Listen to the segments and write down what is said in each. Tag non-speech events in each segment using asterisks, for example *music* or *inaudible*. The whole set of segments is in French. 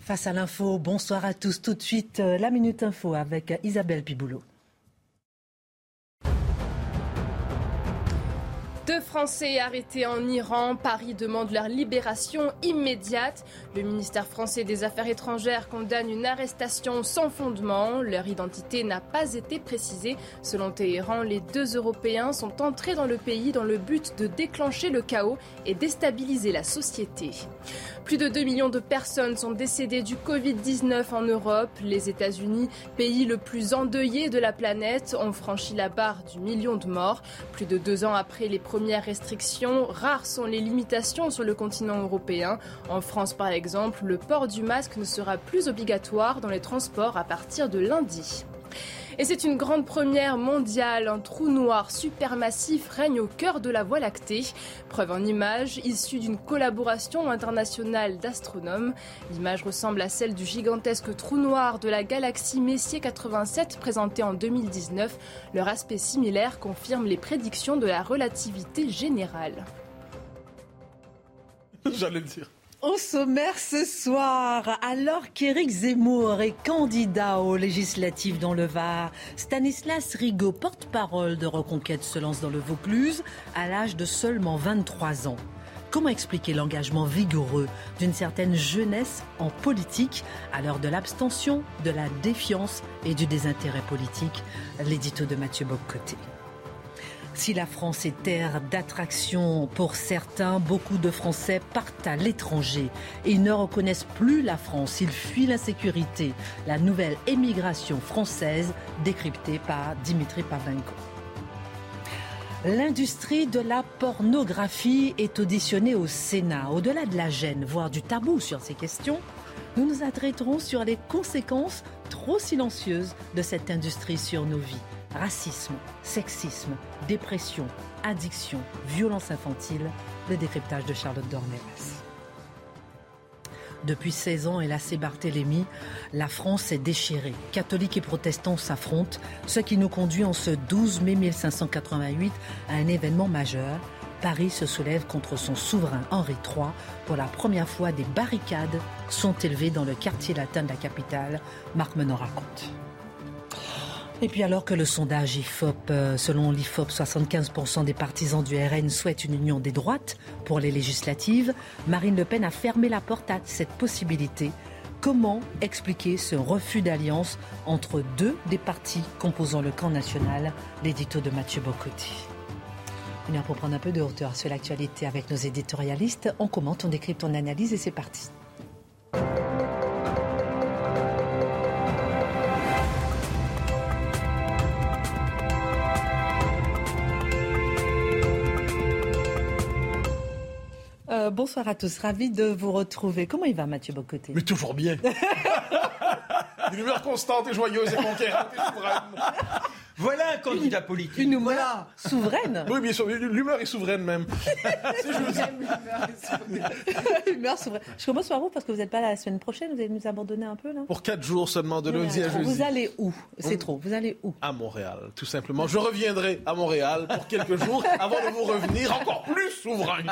Face à l'info, bonsoir à tous. Tout de suite, euh, la Minute Info avec Isabelle Piboulot. Deux Français arrêtés en Iran. Paris demande leur libération immédiate. Le ministère français des Affaires étrangères condamne une arrestation sans fondement. Leur identité n'a pas été précisée. Selon Téhéran, les deux Européens sont entrés dans le pays dans le but de déclencher le chaos et déstabiliser la société. Plus de 2 millions de personnes sont décédées du Covid-19 en Europe. Les États-Unis, pays le plus endeuillé de la planète, ont franchi la barre du million de morts. Plus de deux ans après les premières restrictions, rares sont les limitations sur le continent européen. En France, par exemple, le port du masque ne sera plus obligatoire dans les transports à partir de lundi. Et c'est une grande première mondiale. Un trou noir supermassif règne au cœur de la Voie lactée. Preuve en image, issue d'une collaboration internationale d'astronomes. L'image ressemble à celle du gigantesque trou noir de la galaxie Messier 87 présenté en 2019. Leur aspect similaire confirme les prédictions de la relativité générale. *laughs* J'allais le dire. Au sommaire ce soir, alors qu'Éric Zemmour est candidat aux législatives dans le Var, Stanislas Rigaud, porte-parole de Reconquête, se lance dans le Vaucluse à l'âge de seulement 23 ans. Comment expliquer l'engagement vigoureux d'une certaine jeunesse en politique à l'heure de l'abstention, de la défiance et du désintérêt politique? L'édito de Mathieu Boccoté. Si la France est terre d'attraction pour certains, beaucoup de Français partent à l'étranger. Ils ne reconnaissent plus la France, ils fuient l'insécurité. La nouvelle émigration française décryptée par Dimitri Pavenko. L'industrie de la pornographie est auditionnée au Sénat. Au-delà de la gêne, voire du tabou sur ces questions, nous nous adresserons sur les conséquences trop silencieuses de cette industrie sur nos vies racisme, sexisme, dépression, addiction, violence infantile, le décryptage de Charlotte Dornelas. Depuis 16 ans, et la Barthélemy, la France est déchirée. Catholiques et protestants s'affrontent, ce qui nous conduit en ce 12 mai 1588 à un événement majeur. Paris se soulève contre son souverain Henri III. Pour la première fois, des barricades sont élevées dans le quartier latin de la capitale. Marc Menon raconte. Et puis alors que le sondage IFOP, euh, selon l'IFOP, 75% des partisans du RN souhaitent une union des droites pour les législatives, Marine Le Pen a fermé la porte à cette possibilité. Comment expliquer ce refus d'alliance entre deux des partis composant le camp national? L'édito de Mathieu Bocotti. Une heure pour prendre un peu de hauteur sur l'actualité avec nos éditorialistes. On commente, on décrypte, on analyse et c'est parti. Bonsoir à tous, ravi de vous retrouver. Comment il va Mathieu Bocoté? Mais toujours bien. *laughs* Une humeur constante et joyeuse et conquérante et souveraine. Voilà un candidat politique. Une humeur souveraine. Oui, bien sûr, l'humeur est souveraine même. *laughs* *laughs* L'humeur souveraine. Je commence par vous parce que vous n'êtes pas là la semaine prochaine. Vous allez nous abandonner un peu là? Pour quatre jours seulement, de lundi à jeudi. Vous allez où? C'est trop. Vous allez où? À Montréal, tout simplement. Je reviendrai à Montréal pour quelques jours avant de vous revenir encore plus souverain. *laughs*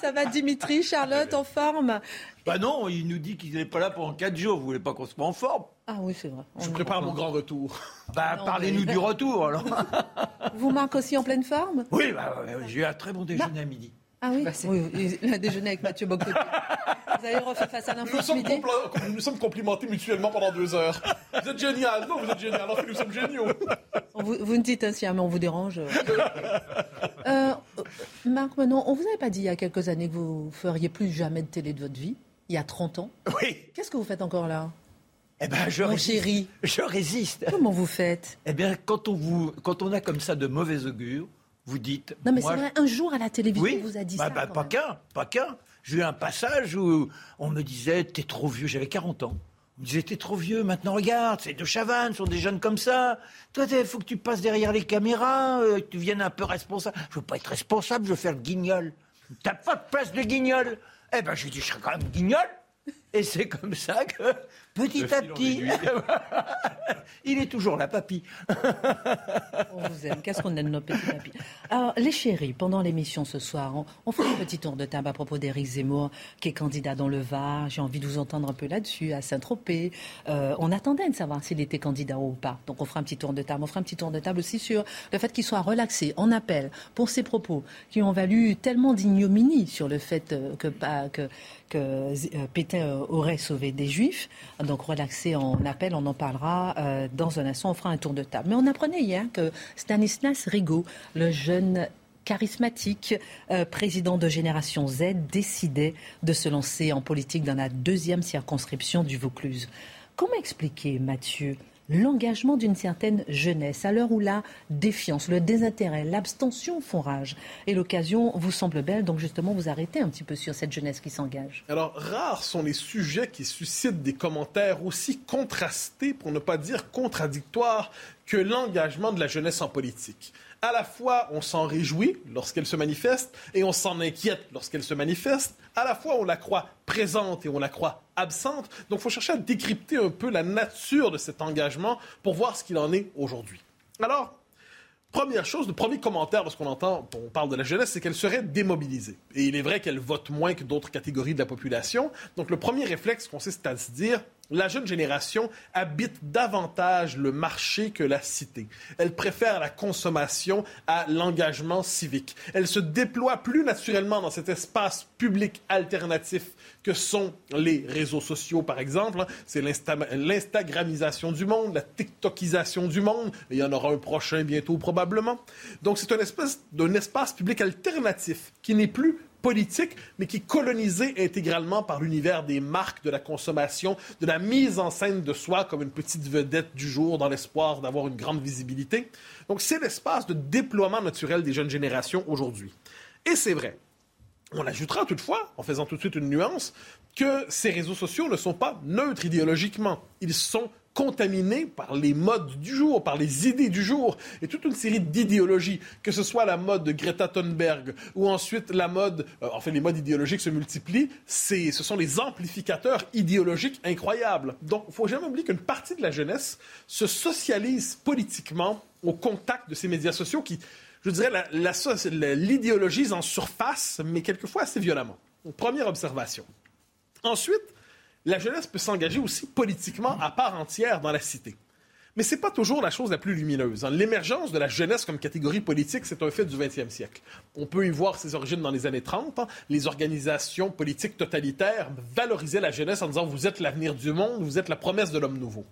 Ça va Dimitri, Charlotte, en forme? Bah non, il nous dit qu'il n'est pas là pendant 4 jours. Vous voulez pas qu'on se mette en forme Ah oui, c'est vrai. Je prépare mon grand retour. *laughs* Bah, parlez-nous du retour, alors. *laughs* Vous manquez aussi en pleine forme? Oui, bah, j'ai eu un très bon déjeuner à midi. Ah oui, bah, oui, il a déjeuné avec Mathieu Bocoté. Vous avez refait face à l'info nous, midi nous nous sommes complimentés mutuellement pendant deux heures. Vous êtes génial. Non, vous êtes génial. En fait, nous sommes géniaux. Vous, vous ne dites ainsi, hein, mais on vous dérange. Euh, Marc, maintenant, on vous avait pas dit il y a quelques années que vous feriez plus jamais de télé de votre vie? Il y a 30 ans. Oui. Qu'est-ce que vous faites encore là? Eh ben, je Mon résiste. chéri. Je résiste. Comment vous faites? Eh bien, quand on, vous, quand on a comme ça de mauvais augure, vous dites. Non, mais c'est vrai, un jour à la télévision, oui, on vous a dit bah, ça. Bah, pas qu'un, pas qu'un. J'ai eu un passage où on me disait T'es trop vieux, j'avais 40 ans. On me disait T'es trop vieux, maintenant regarde, c'est de Chavannes, sont des jeunes comme ça. Toi, il faut que tu passes derrière les caméras, euh, que tu viennes un peu responsable. Je veux pas être responsable, je veux faire le guignol. T'as pas de place de guignol. Eh ben, je dis Je serai quand même guignol. Et c'est comme ça que, petit à petit, *laughs* il est toujours là, papy. on vous aime. Qu'est-ce qu'on aime nos petits papis? Alors, les chéris, pendant l'émission ce soir, on, fait un petit tour de table à propos d'Éric Zemmour, qui est candidat dans le Var. J'ai envie de vous entendre un peu là-dessus, à Saint-Tropez. Euh, on attendait de savoir s'il était candidat ou pas. Donc, on fera un petit tour de table. On fera un petit tour de table aussi sur le fait qu'il soit relaxé en appel pour ses propos qui ont valu tellement d'ignominie sur le fait euh, que, que, que euh, Pétain aurait sauvé des juifs. Donc relaxé en appel, on en parlera euh, dans un instant, on fera un tour de table. Mais on apprenait hier que Stanislas Rigaud, le jeune charismatique, euh, président de Génération Z, décidait de se lancer en politique dans la deuxième circonscription du Vaucluse. Comment expliquer, Mathieu, l'engagement d'une certaine jeunesse, à l'heure où la défiance, le désintérêt, l'abstention font rage. Et l'occasion vous semble belle, donc justement vous arrêtez un petit peu sur cette jeunesse qui s'engage. Alors, rares sont les sujets qui suscitent des commentaires aussi contrastés, pour ne pas dire contradictoires, que l'engagement de la jeunesse en politique à la fois on s'en réjouit lorsqu'elle se manifeste et on s'en inquiète lorsqu'elle se manifeste. À la fois on la croit présente et on la croit absente. Donc il faut chercher à décrypter un peu la nature de cet engagement pour voir ce qu'il en est aujourd'hui. Alors, Première chose, le premier commentaire lorsqu'on entend, on parle de la jeunesse, c'est qu'elle serait démobilisée. Et il est vrai qu'elle vote moins que d'autres catégories de la population. Donc le premier réflexe consiste à se dire, la jeune génération habite davantage le marché que la cité. Elle préfère la consommation à l'engagement civique. Elle se déploie plus naturellement dans cet espace public alternatif que sont les réseaux sociaux, par exemple. C'est l'Instagramisation du monde, la TikTokisation du monde. il y en aura un prochain bientôt probablement. Donc c'est un espace public alternatif qui n'est plus politique, mais qui est colonisé intégralement par l'univers des marques, de la consommation, de la mise en scène de soi comme une petite vedette du jour dans l'espoir d'avoir une grande visibilité. Donc c'est l'espace de déploiement naturel des jeunes générations aujourd'hui. Et c'est vrai. On ajoutera toutefois, en faisant tout de suite une nuance, que ces réseaux sociaux ne sont pas neutres idéologiquement. Ils sont contaminé par les modes du jour, par les idées du jour, et toute une série d'idéologies, que ce soit la mode de Greta Thunberg ou ensuite la mode, euh, en fait les modes idéologiques se multiplient, ce sont les amplificateurs idéologiques incroyables. Donc il faut jamais oublier qu'une partie de la jeunesse se socialise politiquement au contact de ces médias sociaux qui, je dirais, l'idéologisent en surface, mais quelquefois assez violemment. première observation. Ensuite, la jeunesse peut s'engager aussi politiquement à part entière dans la cité. Mais ce n'est pas toujours la chose la plus lumineuse. Hein. L'émergence de la jeunesse comme catégorie politique, c'est un fait du 20e siècle. On peut y voir ses origines dans les années 30. Hein. Les organisations politiques totalitaires valorisaient la jeunesse en disant vous êtes l'avenir du monde, vous êtes la promesse de l'homme nouveau.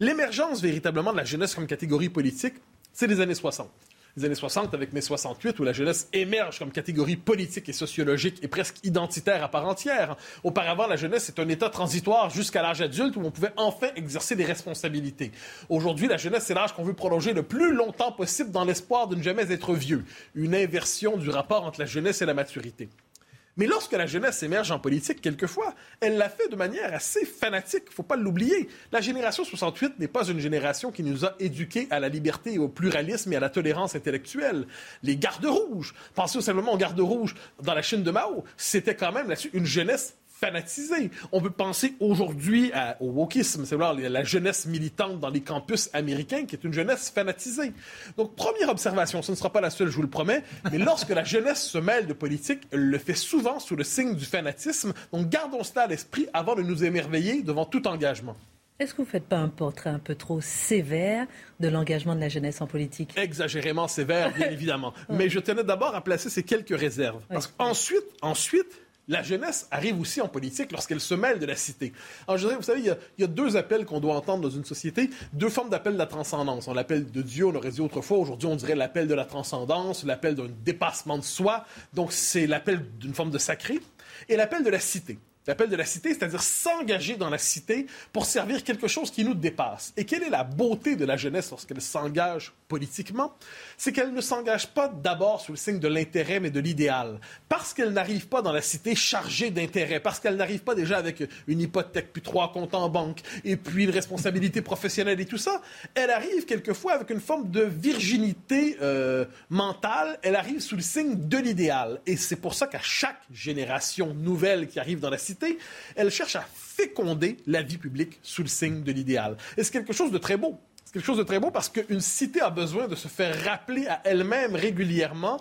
L'émergence véritablement de la jeunesse comme catégorie politique, c'est les années 60 les années 60 avec mai 68, où la jeunesse émerge comme catégorie politique et sociologique et presque identitaire à part entière. Auparavant, la jeunesse est un état transitoire jusqu'à l'âge adulte où on pouvait enfin exercer des responsabilités. Aujourd'hui, la jeunesse, c'est l'âge qu'on veut prolonger le plus longtemps possible dans l'espoir de ne jamais être vieux. Une inversion du rapport entre la jeunesse et la maturité. Mais lorsque la jeunesse émerge en politique, quelquefois, elle l'a fait de manière assez fanatique. Il ne faut pas l'oublier. La génération 68 n'est pas une génération qui nous a éduqués à la liberté, au pluralisme et à la tolérance intellectuelle. Les gardes rouges, pensez simplement aux gardes rouges dans la Chine de Mao, c'était quand même là-dessus une jeunesse fanatisé. On peut penser aujourd'hui au wokisme, c'est à dire la jeunesse militante dans les campus américains, qui est une jeunesse fanatisée. Donc, première observation, ce ne sera pas la seule, je vous le promets, mais lorsque la jeunesse se mêle de politique, elle le fait souvent sous le signe du fanatisme. Donc, gardons cela à l'esprit avant de nous émerveiller devant tout engagement. Est-ce que vous ne faites pas un portrait un peu trop sévère de l'engagement de la jeunesse en politique? Exagérément sévère, bien *laughs* évidemment. Mais je tenais d'abord à placer ces quelques réserves. Parce qu'ensuite, ensuite, la jeunesse arrive aussi en politique lorsqu'elle se mêle de la cité. Alors, je dirais, vous savez, il y, a, deux appels qu'on doit entendre dans une société, deux formes d'appel de la transcendance. On l'appelle de Dieu, on l'aurait dit autrefois. Aujourd'hui, on dirait l'appel de la transcendance, l'appel d'un dépassement de soi. Donc, c'est l'appel d'une forme de sacré. Et l'appel de la cité. L'appel de la cité, c'est-à-dire s'engager dans la cité pour servir quelque chose qui nous dépasse. Et quelle est la beauté de la jeunesse lorsqu'elle s'engage politiquement? C'est qu'elle ne s'engage pas d'abord sous le signe de l'intérêt, mais de l'idéal. Parce qu'elle n'arrive pas dans la cité chargée d'intérêt, parce qu'elle n'arrive pas déjà avec une hypothèque, puis trois comptes en banque, et puis une responsabilité professionnelle et tout ça, elle arrive quelquefois avec une forme de virginité euh, mentale, elle arrive sous le signe de l'idéal. Et c'est pour ça qu'à chaque génération nouvelle qui arrive dans la cité, elle cherche à féconder la vie publique sous le signe de l'idéal. Et c'est quelque chose de très beau. C'est quelque chose de très beau parce qu'une cité a besoin de se faire rappeler à elle-même régulièrement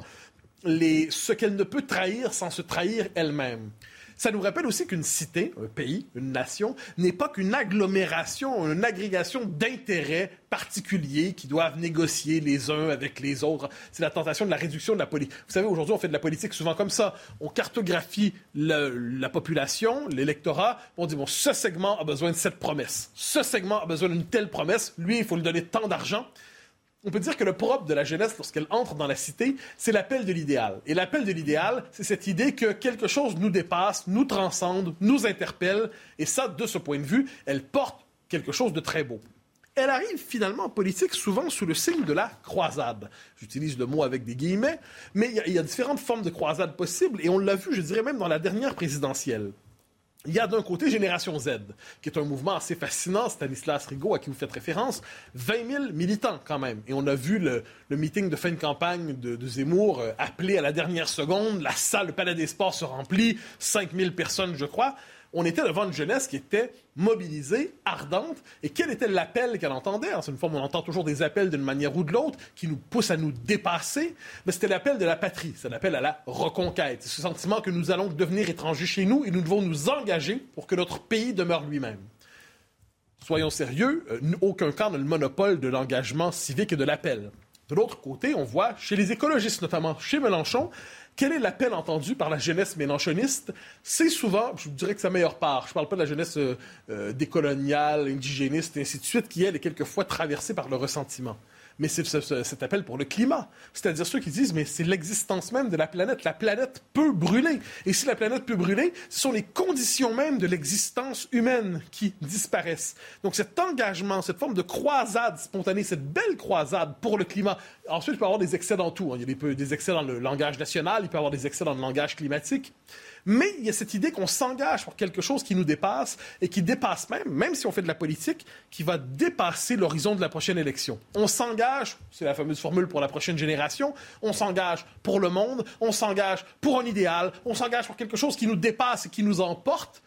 les, ce qu'elle ne peut trahir sans se trahir elle-même. Ça nous rappelle aussi qu'une cité, un pays, une nation, n'est pas qu'une agglomération, une agrégation d'intérêts particuliers qui doivent négocier les uns avec les autres. C'est la tentation de la réduction de la politique. Vous savez, aujourd'hui, on fait de la politique souvent comme ça. On cartographie la population, l'électorat. On dit, bon, ce segment a besoin de cette promesse. Ce segment a besoin d'une telle promesse. Lui, il faut lui donner tant d'argent on peut dire que le propre de la jeunesse, lorsqu'elle entre dans la cité, c'est l'appel de l'idéal. Et l'appel de l'idéal, c'est cette idée que quelque chose nous dépasse, nous transcende, nous interpelle. Et ça, de ce point de vue, elle porte quelque chose de très beau. Elle arrive finalement en politique souvent sous le signe de la croisade. J'utilise le mot avec des guillemets, mais il y, a différentes formes de croisade possibles, et on l'a vu, je dirais même, dans la dernière présidentielle. Il y a d'un côté Génération Z, qui est un mouvement assez fascinant, Stanislas Rigaud, à qui vous faites référence, 20 000 militants quand même. Et on a vu le, meeting de fin de campagne de, Zemmour euh, appelé à la dernière seconde, la salle, le Palais des Sports se remplit, 5 000 personnes, je crois on était devant une jeunesse qui était mobilisée, ardente. Et quel était l'appel qu'elle entendait? C'est une forme, on entend toujours des appels d'une manière ou de l'autre qui nous poussent à nous dépasser. Mais c'était l'appel de la patrie. C'est l'appel à la reconquête. Ce sentiment que nous allons devenir étrangers chez nous et nous devons nous engager pour que notre pays demeure lui-même. Soyons sérieux, euh, aucun camp n'a le monopole de l'engagement civique et de l'appel. De l'autre côté, on voit chez les écologistes, notamment chez Mélenchon, quel est l'appel entendu par la jeunesse mélanchoniste? C'est souvent, je dirais que sa meilleure part, je ne parle pas de la jeunesse euh, euh, décoloniale, indigéniste, et ainsi de suite, qui, elle, est quelquefois traversée par le ressentiment mais c'est cet appel pour le climat. C'est-à-dire ceux qui disent, mais c'est l'existence même de la planète. La planète peut brûler. Et si la planète peut brûler, ce sont les conditions même de l'existence humaine qui disparaissent. Donc cet engagement, cette forme de croisade spontanée, cette belle croisade pour le climat. Ensuite, il peut y avoir des excès dans tout. Hein. Il y a des excès dans le langage national, il peut y avoir des excès dans le langage climatique. Mais il y a cette idée qu'on s'engage pour quelque chose qui nous dépasse et qui dépasse même, même si on fait de la politique, qui va dépasser l'horizon de la prochaine élection. On s'engage, c'est la fameuse formule pour la prochaine génération, on s'engage pour le monde, on s'engage pour un idéal, on s'engage pour quelque chose qui nous dépasse et qui nous emporte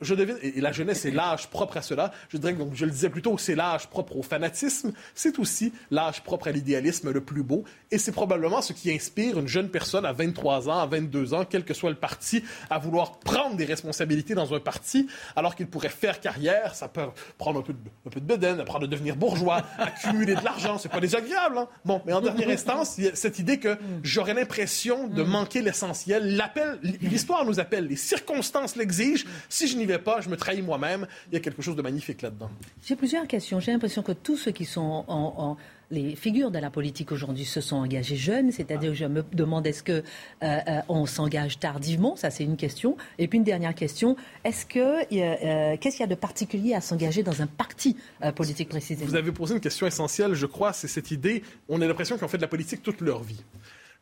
je devine, et la jeunesse est l'âge propre à cela. Je dirais le disais plutôt, c'est l'âge propre au fanatisme. C'est aussi l'âge propre à l'idéalisme le plus beau. Et c'est probablement ce qui inspire une jeune personne à 23 ans, à 22 ans, quel que soit le parti, à vouloir prendre des responsabilités dans un parti, alors qu'il pourrait faire carrière. Ça peut prendre un peu de, un apprendre à devenir bourgeois, *laughs* accumuler de l'argent. C'est pas désagréable, hein? Bon, mais en dernière instance, il y a cette idée que j'aurais l'impression de manquer l'essentiel. L'appel, l'histoire nous appelle, les circonstances l'exigent si je n'y vais pas, je me trahis moi-même. Il y a quelque chose de magnifique là-dedans. J'ai plusieurs questions. J'ai l'impression que tous ceux qui sont en, les figures de la politique aujourd'hui se sont engagés jeunes, c'est-à-dire que je me demande est-ce que euh, euh, on s'engage tardivement, ça c'est une question. Et puis une dernière question, est-ce que euh, qu'est-ce qu'il y a de particulier à s'engager dans un parti politique précisément? Vous avez posé une question essentielle, je crois, c'est cette idée. On a l'impression qu'ils ont fait de la politique toute leur vie.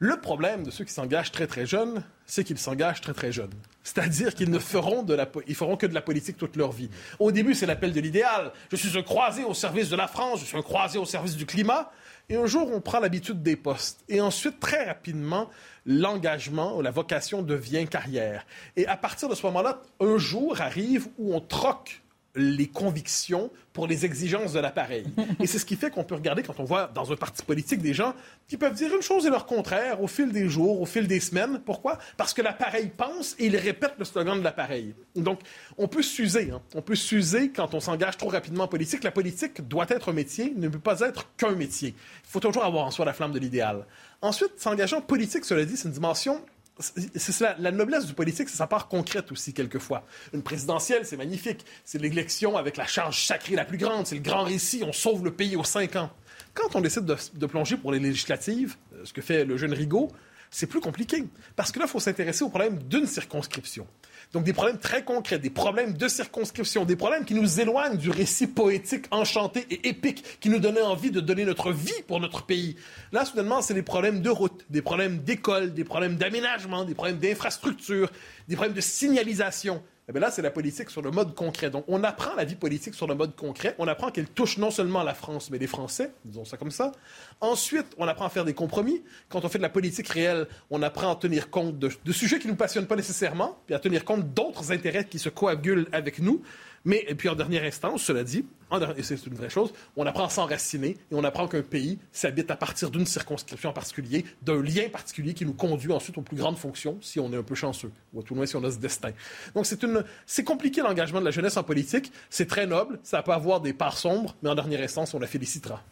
Le problème de ceux qui s'engagent très très jeunes, c'est qu'ils s'engagent très très jeunes. C'est-à-dire qu'ils ne feront, de la, ils feront que de la politique toute leur vie. Au début, c'est l'appel de l'idéal. Je suis un croisé au service de la France, je suis un croisé au service du climat. Et un jour, on prend l'habitude des postes. Et ensuite, très rapidement, l'engagement ou la vocation devient carrière. Et à partir de ce moment-là, un jour arrive où on troque les convictions pour les exigences de l'appareil. *laughs* Et c'est ce qui fait qu'on peut regarder quand on voit dans un parti politique des gens qui peuvent dire une chose et leur contraire au fil des jours, au fil des semaines. Pourquoi? Parce que l'appareil pense et il répète le slogan de l'appareil. Donc, on peut s'user. Hein. On peut s'user quand on s'engage trop rapidement en politique. La politique doit être un métier, ne peut pas être qu'un métier. Il faut toujours avoir en soi la flamme de l'idéal. Ensuite, s'engager en politique, cela dit, c'est une dimension c'est la, noblesse du politique, c'est sa part concrète aussi, quelquefois. Une présidentielle, c'est magnifique. C'est l'élection avec la charge sacrée la plus grande. C'est le grand récit. On sauve le pays aux cinq ans. Quand on décide de, de plonger pour les législatives, euh, ce que fait le jeune Rigaud, c'est plus compliqué. Parce que là, il faut s'intéresser au problème d'une circonscription. Donc des problèmes très concrets, des problèmes de circonscription, des problèmes qui nous éloignent du récit poétique enchanté et épique qui nous donnait envie de donner notre vie pour notre pays. Là, soudainement, c'est des problèmes de route, des problèmes d'école, des problèmes d'aménagement, des problèmes d'infrastructure, des problèmes de signalisation. Eh là, c'est la politique sur le mode concret. Donc, on apprend la vie politique sur le mode concret. On apprend qu'elle touche non seulement la France, mais les Français, disons ça comme ça. Ensuite, on apprend à faire des compromis. Quand on fait de la politique réelle, on apprend à tenir compte de, de sujets qui ne nous passionnent pas nécessairement, puis à tenir compte d'autres intérêts qui se coagulent avec nous. Mais, et puis en dernière instance, cela dit, et c'est une vraie chose, on apprend à s'enraciner et on apprend qu'un pays s'habite à partir d'une circonscription en particulier, d'un lien particulier qui nous conduit ensuite aux plus grandes fonctions si on est un peu chanceux, ou à tout le moins si on a ce destin. Donc c'est une, c'est compliqué l'engagement de la jeunesse en politique, c'est très noble, ça peut avoir des parts sombres, mais en dernière instance, on la félicitera.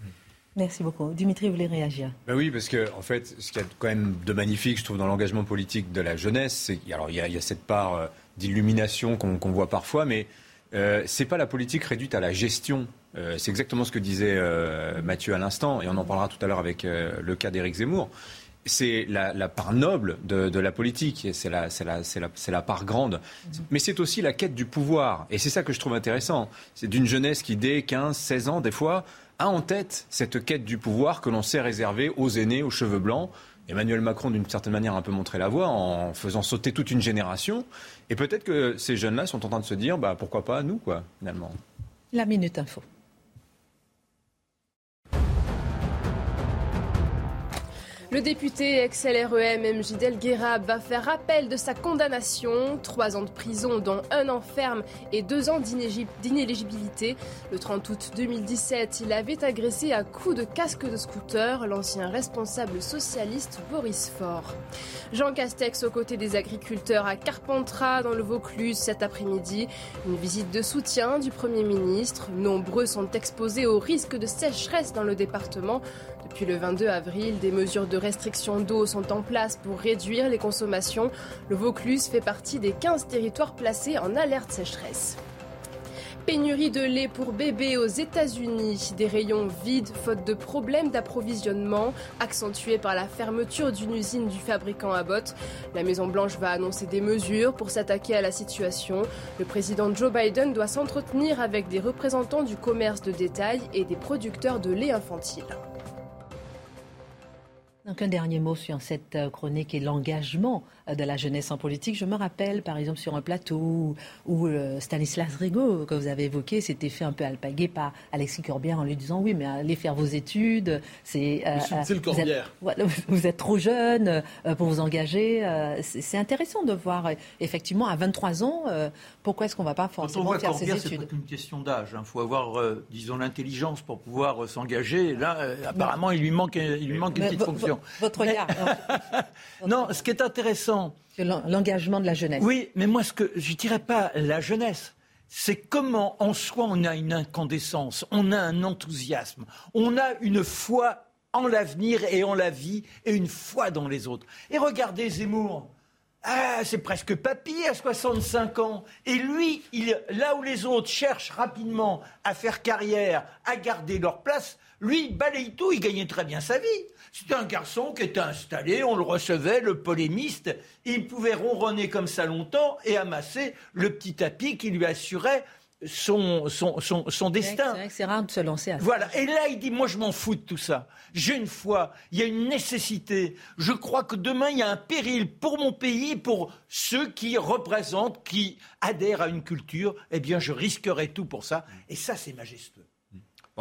Merci beaucoup. Dimitri, vous voulez réagir? Ben Oui, parce que en fait, ce qu'il y a quand même de magnifique, je trouve, dans l'engagement politique de la jeunesse, c'est alors il y, a, cette part euh, d'illumination qu'on voit parfois, mais euh, c'est pas la politique réduite à la gestion. Euh, c'est exactement ce que disait euh, Mathieu à l'instant, et on en parlera tout à l'heure avec le cas d'Éric Zemmour. C'est la, part noble de, la politique, c'est la, part grande. Mais c'est aussi la quête du pouvoir. Et c'est ça que je trouve intéressant. C'est d'une jeunesse qui, dès 15, 16 ans, des fois, a en tête cette quête du pouvoir que l'on sait réserver aux aînés, aux cheveux blancs. Emmanuel Macron, d'une certaine manière, a un peu montré la voie en faisant sauter toute une génération. Et peut-être que ces jeunes-là sont en train de se dire, bah, pourquoi pas nous, quoi, finalement. La Minute Info. Le député ex-LREM MJ Delguerab va faire appel de sa condamnation. Trois ans de prison, dont un an ferme et deux ans d'inéligibilité. Le 30 août 2017, il avait agressé à coups de casque de scooter l'ancien responsable socialiste Boris Faure. Jean Castex aux côtés des agriculteurs à Carpentras dans le Vaucluse cet après-midi. Une visite de soutien du Premier ministre. Nombreux sont exposés au risque de sécheresse dans le département. Depuis le 22 avril, des mesures de restriction d'eau sont en place pour réduire les consommations. Le Vaucluse fait partie des 15 territoires placés en alerte sécheresse. Pénurie de lait pour bébés aux États-Unis, des rayons vides faute de problèmes d'approvisionnement, accentués par la fermeture d'une usine du fabricant Abbott. La Maison-Blanche va annoncer des mesures pour s'attaquer à la situation. Le président Joe Biden doit s'entretenir avec des représentants du commerce de détail et des producteurs de lait infantile. Donc un dernier mot sur cette euh, chronique et l'engagement de la jeunesse en politique. Je me rappelle, par exemple, sur un plateau où, euh, Stanislas Rigaud, que vous avez évoqué, s'était fait un peu alpaguer par Alexis Corbière en lui disant oui, mais allez faire vos études. C'est vous, êtes, vous êtes trop jeune pour vous engager. c'est intéressant de voir effectivement à 23 ans pourquoi est-ce qu'on ne va pas forcément faire ses études. C'est une question d'âge. Il hein. faut avoir, disons, l'intelligence pour pouvoir s'engager. Là, apparemment, il lui manque, il lui manque une petite fonction. Votre regard. *laughs* non, ce qui est intéressant. L'engagement de la jeunesse. Oui, mais moi, ce que je dirais pas la jeunesse, c'est comment en soi on a une incandescence, on a un enthousiasme, on a une foi en l'avenir et en la vie et une foi dans les autres. Et regardez Zemmour. Ah, c'est presque papy à 65 ans. Et lui, il, là où les autres cherchent rapidement à faire carrière, à garder leur place, lui, il balaye tout, il gagnait très bien sa vie. C'était un garçon qui était installé, on le recevait, le polémiste, il pouvait ronronner comme ça longtemps et amasser le petit tapis qui lui assurait son, son, son, destin. C'est c'est rare de se lancer à ça. Voilà. Et là, il dit, moi, je m'en fous de tout ça. J'ai une foi, il y a une nécessité. Je crois que demain, il y a un péril pour mon pays, pour ceux qui représentent, qui adhèrent à une culture. Eh bien, je risquerai tout pour ça. Et ça, c'est majestueux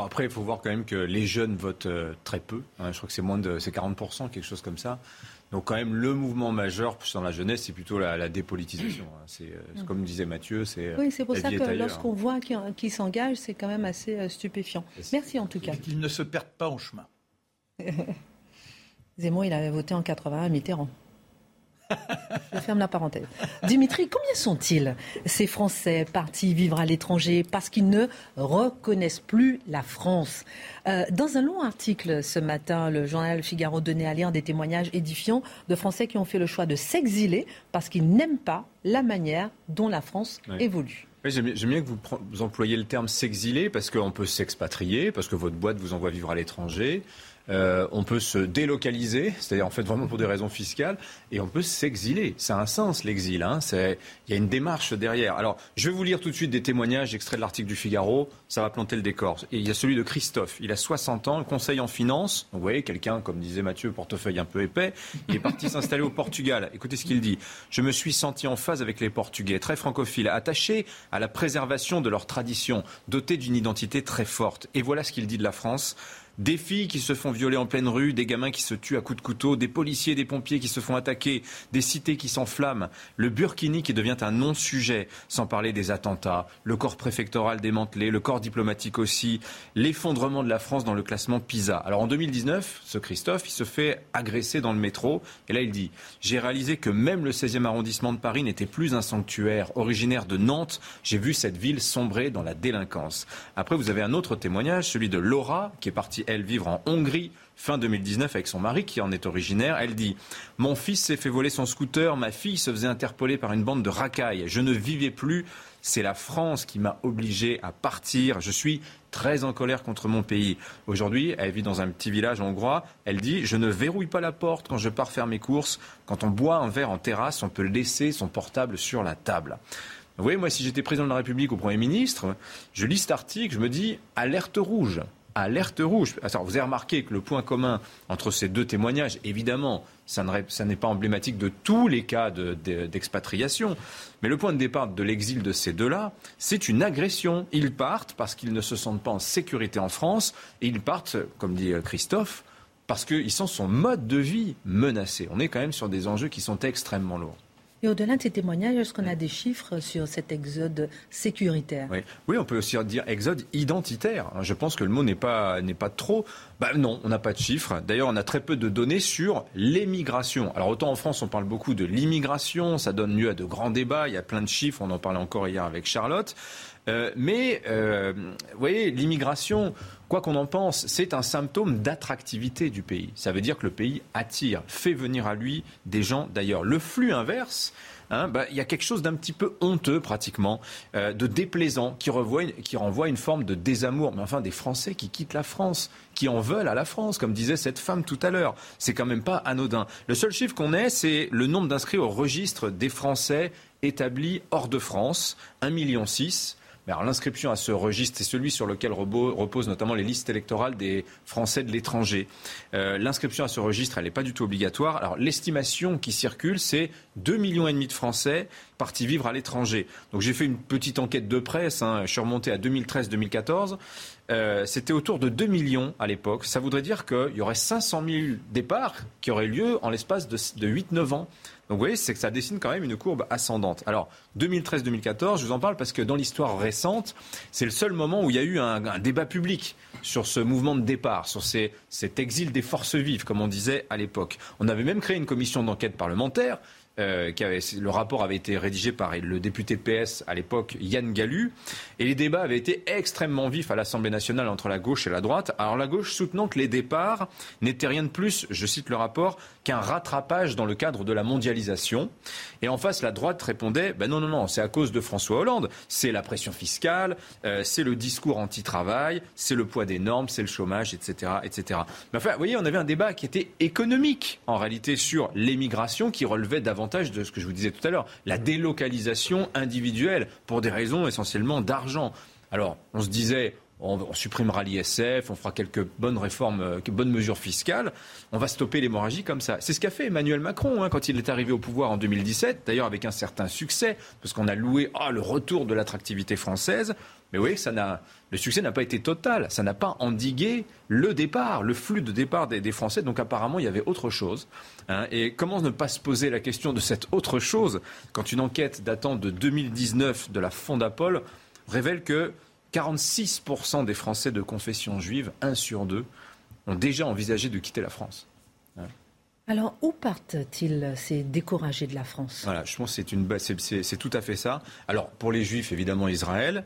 après, il faut voir quand même que les jeunes votent euh, très peu. Hein. je crois que c'est moins de c'est 40%, quelque chose comme ça. Donc quand même, le mouvement majeur dans la jeunesse, c'est plutôt la, dépolitisation. Hein. C'est euh, comme disait Mathieu, c'est oui, c'est pour ça que lorsqu'on voit qui, s'engage, c'est quand même assez euh, stupéfiant. Merci en tout cas. Qu'ils ne se perdent pas en chemin. *laughs* Zemmour, il avait voté en 81 Mitterrand. Je ferme la parenthèse. Dimitri, combien sont-ils, ces Français partis vivre à l'étranger parce qu'ils ne reconnaissent plus la France? Euh, Dans un long article ce matin, le journal Figaro donnait à lire des témoignages édifiants de Français qui ont fait le choix de s'exiler parce qu'ils n'aiment pas la manière dont la France évolue. J'aime bien que vous, employiez le terme s'exiler parce qu'on peut s'expatrier, parce que votre boîte vous envoie vivre à l'étranger. Euh, on peut se délocaliser, c'est-à-dire en fait vraiment pour des raisons fiscales, et on peut s'exiler. Ça a un sens l'exil. Hein. Il y a une démarche derrière. Alors, je vais vous lire tout de suite des témoignages extraits de l'article du Figaro. Ça va planter le décor. Et il y a celui de Christophe. Il a 60 ans, conseil en finance. vous voyez, quelqu'un, comme disait Mathieu, portefeuille un peu épais. Il est parti *laughs* s'installer au Portugal. Écoutez ce qu'il dit. Je me suis senti en phase avec les Portugais, très francophiles, attachés à la préservation de leurs traditions, dotés d'une identité très forte. Et voilà ce qu'il dit de la France. Des filles qui se font violer en pleine rue, des gamins qui se tuent à coups de couteau, des policiers, des pompiers qui se font attaquer, des cités qui s'enflamment, le Burkini qui devient un non-sujet, sans parler des attentats, le corps préfectoral démantelé, le corps diplomatique aussi, l'effondrement de la France dans le classement PISA. Alors en 2019, ce Christophe, il se fait agresser dans le métro, et là il dit J'ai réalisé que même le 16e arrondissement de Paris n'était plus un sanctuaire. Originaire de Nantes, j'ai vu cette ville sombrer dans la délinquance. Après, vous avez un autre témoignage, celui de Laura, qui est partie elle, vivre en Hongrie fin 2019 avec son mari qui en est originaire. Elle dit Mon fils s'est fait voler son scooter, ma fille se faisait interpeller par une bande de racailles. Je ne vivais plus. C'est la France qui m'a obligé à partir. Je suis très en colère contre mon pays. Aujourd'hui, elle vit dans un petit village hongrois. Elle dit Je ne verrouille pas la porte quand je pars faire mes courses. Quand on boit un verre en terrasse, on peut laisser son portable sur la table. Vous voyez, moi, si j'étais président de la République ou Premier ministre, je lis cet article, je me dis alerte rouge alerte rouge. Alors, vous avez remarqué que le point commun entre ces deux témoignages, évidemment, ça n'est pas emblématique de tous les cas d'expatriation, mais le point de départ de l'exil de ces deux-là, c'est une agression. Ils partent parce qu'ils ne se sentent pas en sécurité en France, et ils partent, comme dit Christophe, parce qu'ils sentent son mode de vie menacé. On est quand même sur des enjeux qui sont extrêmement lourds. Et au-delà de ces témoignages, est-ce qu'on a des chiffres sur cet exode sécuritaire? Oui. on peut aussi dire exode identitaire. Je pense que le mot n'est pas, n'est pas trop. Bah non, on n'a pas de chiffres. D'ailleurs, on a très peu de données sur l'émigration. Alors autant en France, on parle beaucoup de l'immigration, ça donne lieu à de grands débats, il y a plein de chiffres, on en parlait encore hier avec Charlotte. Euh, mais, euh, vous voyez, l'immigration, quoi qu'on en pense, c'est un symptôme d'attractivité du pays. Ça veut dire que le pays attire, fait venir à lui des gens d'ailleurs. Le flux inverse, hein, bah, il y a quelque chose d'un petit peu honteux pratiquement, euh, de déplaisant, qui, renvoie une forme de désamour. Mais enfin, des Français qui quittent la France, qui en veulent à la France, comme disait cette femme tout à l'heure. C'est quand même pas anodin. Le seul chiffre qu'on ait, c'est le nombre d'inscrits au registre des Français établis hors de France, 1,6 million. L'inscription à ce registre, c'est celui sur lequel reposent notamment les listes électorales des Français de l'étranger. Euh, l'inscription à ce registre, elle n'est pas du tout obligatoire. Alors l'estimation qui circule, c'est 2,5 millions et demi de Français partis vivre à l'étranger. Donc j'ai fait une petite enquête de presse, hein. je suis remonté à 2013-2014. Euh, c'était autour de 2 millions à l'époque. Ça voudrait dire qu'il y aurait 500 000 départs qui auraient lieu en l'espace de, de 8-9 ans. Donc vous voyez, c'est que ça dessine quand même une courbe ascendante. Alors 2013-2014, je vous en parle parce que dans l'histoire récente, c'est le seul moment où il y a eu un, débat public sur ce mouvement de départ, sur cet exil des forces vives, comme on disait à l'époque. On avait même créé une commission d'enquête parlementaire euh, le rapport avait été rédigé par le député PS à l'époque, Yann Gallu, et les débats avaient été extrêmement vifs à l'Assemblée nationale entre la gauche et la droite. Alors la gauche soutenant que les départs n'étaient rien de plus, je cite le rapport, qu'un rattrapage dans le cadre de la mondialisation. Et en face, la droite répondait, ben non, non, non, c'est à cause de François Hollande, c'est la pression fiscale, euh, c'est le discours anti-travail, c'est le poids des normes, c'est le chômage, etc., etc. Mais enfin, vous voyez, on avait un débat qui était économique, en réalité, sur l'émigration, qui relevait davantage de ce que je vous disais tout à l'heure, la délocalisation individuelle, pour des raisons essentiellement d'argent. Alors, on se disait, on, supprimera l'ISF, on fera quelques bonnes réformes, euh, quelques bonnes mesures fiscales, on va stopper l'hémorragie comme ça. C'est ce qu'a fait Emmanuel Macron hein, quand il est arrivé au pouvoir en 2017, d'ailleurs avec un certain succès, parce qu'on a loué ah, le retour de l'attractivité française. Mais oui, ça n'a, le succès n'a pas été total, ça n'a pas endigué le départ, le flux de départ des, Français. Donc apparemment, il y avait autre chose. Hein. et comment ne pas se poser la question de cette autre chose quand une enquête datant de 2019 de la Fondapol révèle que 46% des Français de confession juive, 1 sur 2, ont déjà envisagé de quitter la France. Alors, où partent-ils, ces découragés de la France? Voilà, je pense que c'est, tout à fait ça. Alors, pour les Juifs, évidemment, Israël,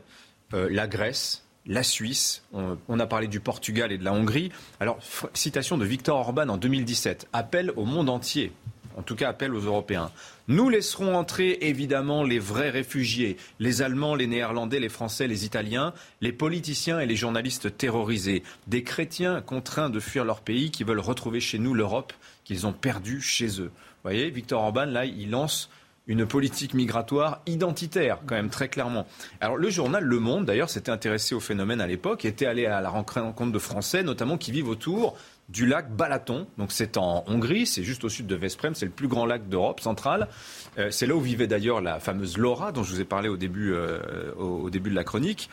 euh, la Grèce, la Suisse, on, a parlé du Portugal et de la Hongrie. Alors, citation de Victor Orban en 2017, appel au monde entier en tout cas appelle aux Européens. Nous laisserons entrer évidemment les vrais réfugiés, les Allemands, les Néerlandais, les Français, les Italiens, les politiciens et les journalistes terrorisés, des chrétiens contraints de fuir leur pays qui veulent retrouver chez nous l'Europe qu'ils ont perdue chez eux. Vous voyez, Victor Orban, là, il lance une politique migratoire identitaire, quand même très clairement. Alors le journal Le Monde, d'ailleurs, s'était intéressé au phénomène à l'époque, était allé à la rencontre de Français, notamment qui vivent autour du lac Balaton. Donc c'est en Hongrie, c'est juste au sud de Vesprem, c'est le plus grand lac d'Europe centrale. Euh, c'est là où vivait d'ailleurs la fameuse Laura dont je vous ai parlé au début, euh, de la chronique.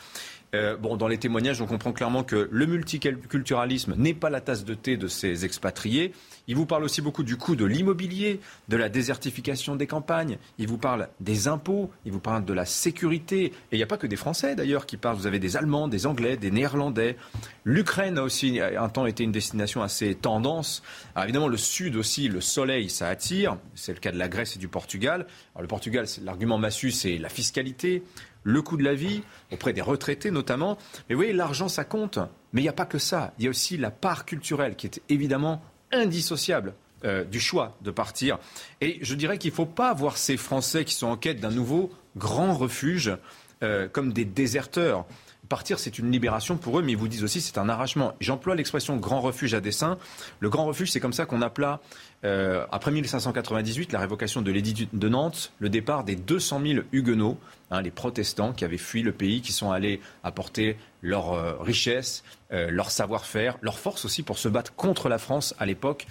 Euh, bon, dans les témoignages, on comprend clairement que le multiculturalisme n'est pas la tasse de thé de ces expatriés. Il vous parle aussi beaucoup du coût de l'immobilier, de la désertification des campagnes. Il vous parle des impôts, il vous parle de la sécurité. Et il n'y a pas que des Français d'ailleurs qui parlent. Vous avez des Allemands, des Anglais, des Néerlandais. L'Ukraine a aussi un temps été une destination assez tendance. Alors évidemment, le Sud aussi, le soleil, ça attire. C'est le cas de la Grèce et du Portugal. Alors le Portugal, l'argument massu, c'est la fiscalité le coût de la vie, auprès des retraités notamment. Mais oui, l'argent, ça compte. Mais il n'y a pas que ça. Il y a aussi la part culturelle qui est évidemment indissociable euh, du choix de partir. Et je dirais qu'il ne faut pas voir ces Français qui sont en quête d'un nouveau grand refuge euh, comme des déserteurs. Partir, c'est une libération pour eux, mais ils vous disent aussi c'est un arrachement. J'emploie l'expression grand refuge à dessein. Le grand refuge, c'est comme ça qu'on appela, euh, après 1598, la révocation de l'édit de Nantes, le départ des 200 000 huguenots, hein, les protestants qui avaient fui le pays, qui sont allés apporter leur euh, richesse, euh, leur savoir-faire, leur force aussi pour se battre contre la France à l'époque.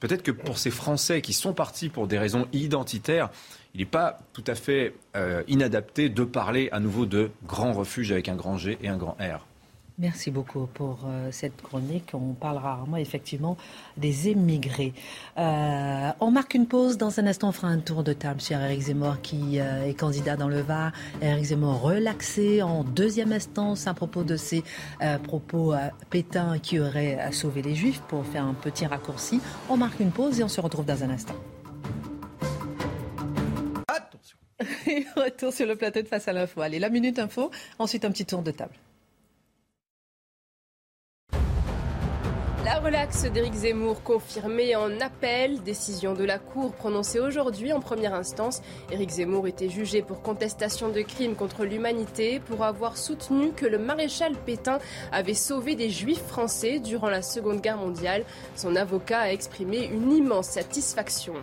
Peut-être que pour ces Français qui sont partis pour des raisons identitaires, il n'est pas tout à fait euh, inadapté de parler à nouveau de grand refuge avec un grand G et un grand R. Merci beaucoup pour euh, cette chronique. On parle rarement effectivement des émigrés. Euh, on marque une pause. Dans un instant, on fera un tour de table sur Eric Zemmour qui est candidat dans le Var. Eric Zemmour relaxé en deuxième instance à propos de ses propos pétins qui auraient sauvé les Juifs pour faire un petit raccourci. On marque une pause et on se retrouve dans un instant. *laughs* Retour sur le plateau de Face à l'info. Allez, la Minute Info, ensuite un petit tour de table. Relaxe d'Éric Zemmour confirmée en appel. Décision de la Cour prononcée aujourd'hui en première instance. Éric Zemmour était jugé pour contestation de crimes contre l'humanité pour avoir soutenu que le maréchal Pétain avait sauvé des juifs français durant la Seconde Guerre mondiale. Son avocat a exprimé une immense satisfaction.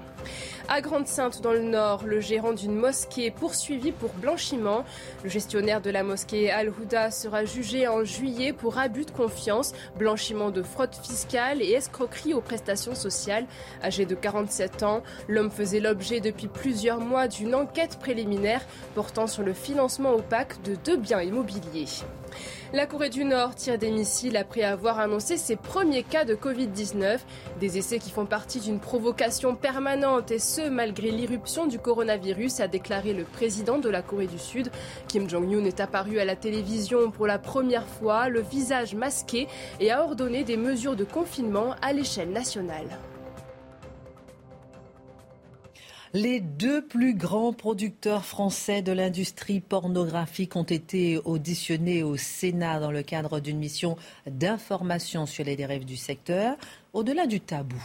À Grande-Sainte, dans le Nord, le gérant d'une mosquée est poursuivi pour blanchiment. Le gestionnaire de la mosquée Al-Houda sera jugé en juillet pour abus de confiance, blanchiment de fraude fiscale et escroquerie aux prestations sociales. Âgé de 47 ans, l'homme faisait l'objet depuis plusieurs mois d'une enquête préliminaire portant sur le financement opaque de deux biens immobiliers. La Corée du Nord tire des missiles après avoir annoncé ses premiers cas de Covid-19. Des essais qui font partie d'une provocation permanente et ce, malgré l'irruption du coronavirus, a déclaré le président de la Corée du Sud. Kim Jong-un est apparu à la télévision pour la première fois, le visage masqué, et a ordonné des mesures de confinement à l'échelle nationale. Les deux plus grands producteurs français de l'industrie pornographique ont été auditionnés au Sénat dans le cadre d'une mission d'information sur les dérives du secteur. Au-delà du tabou,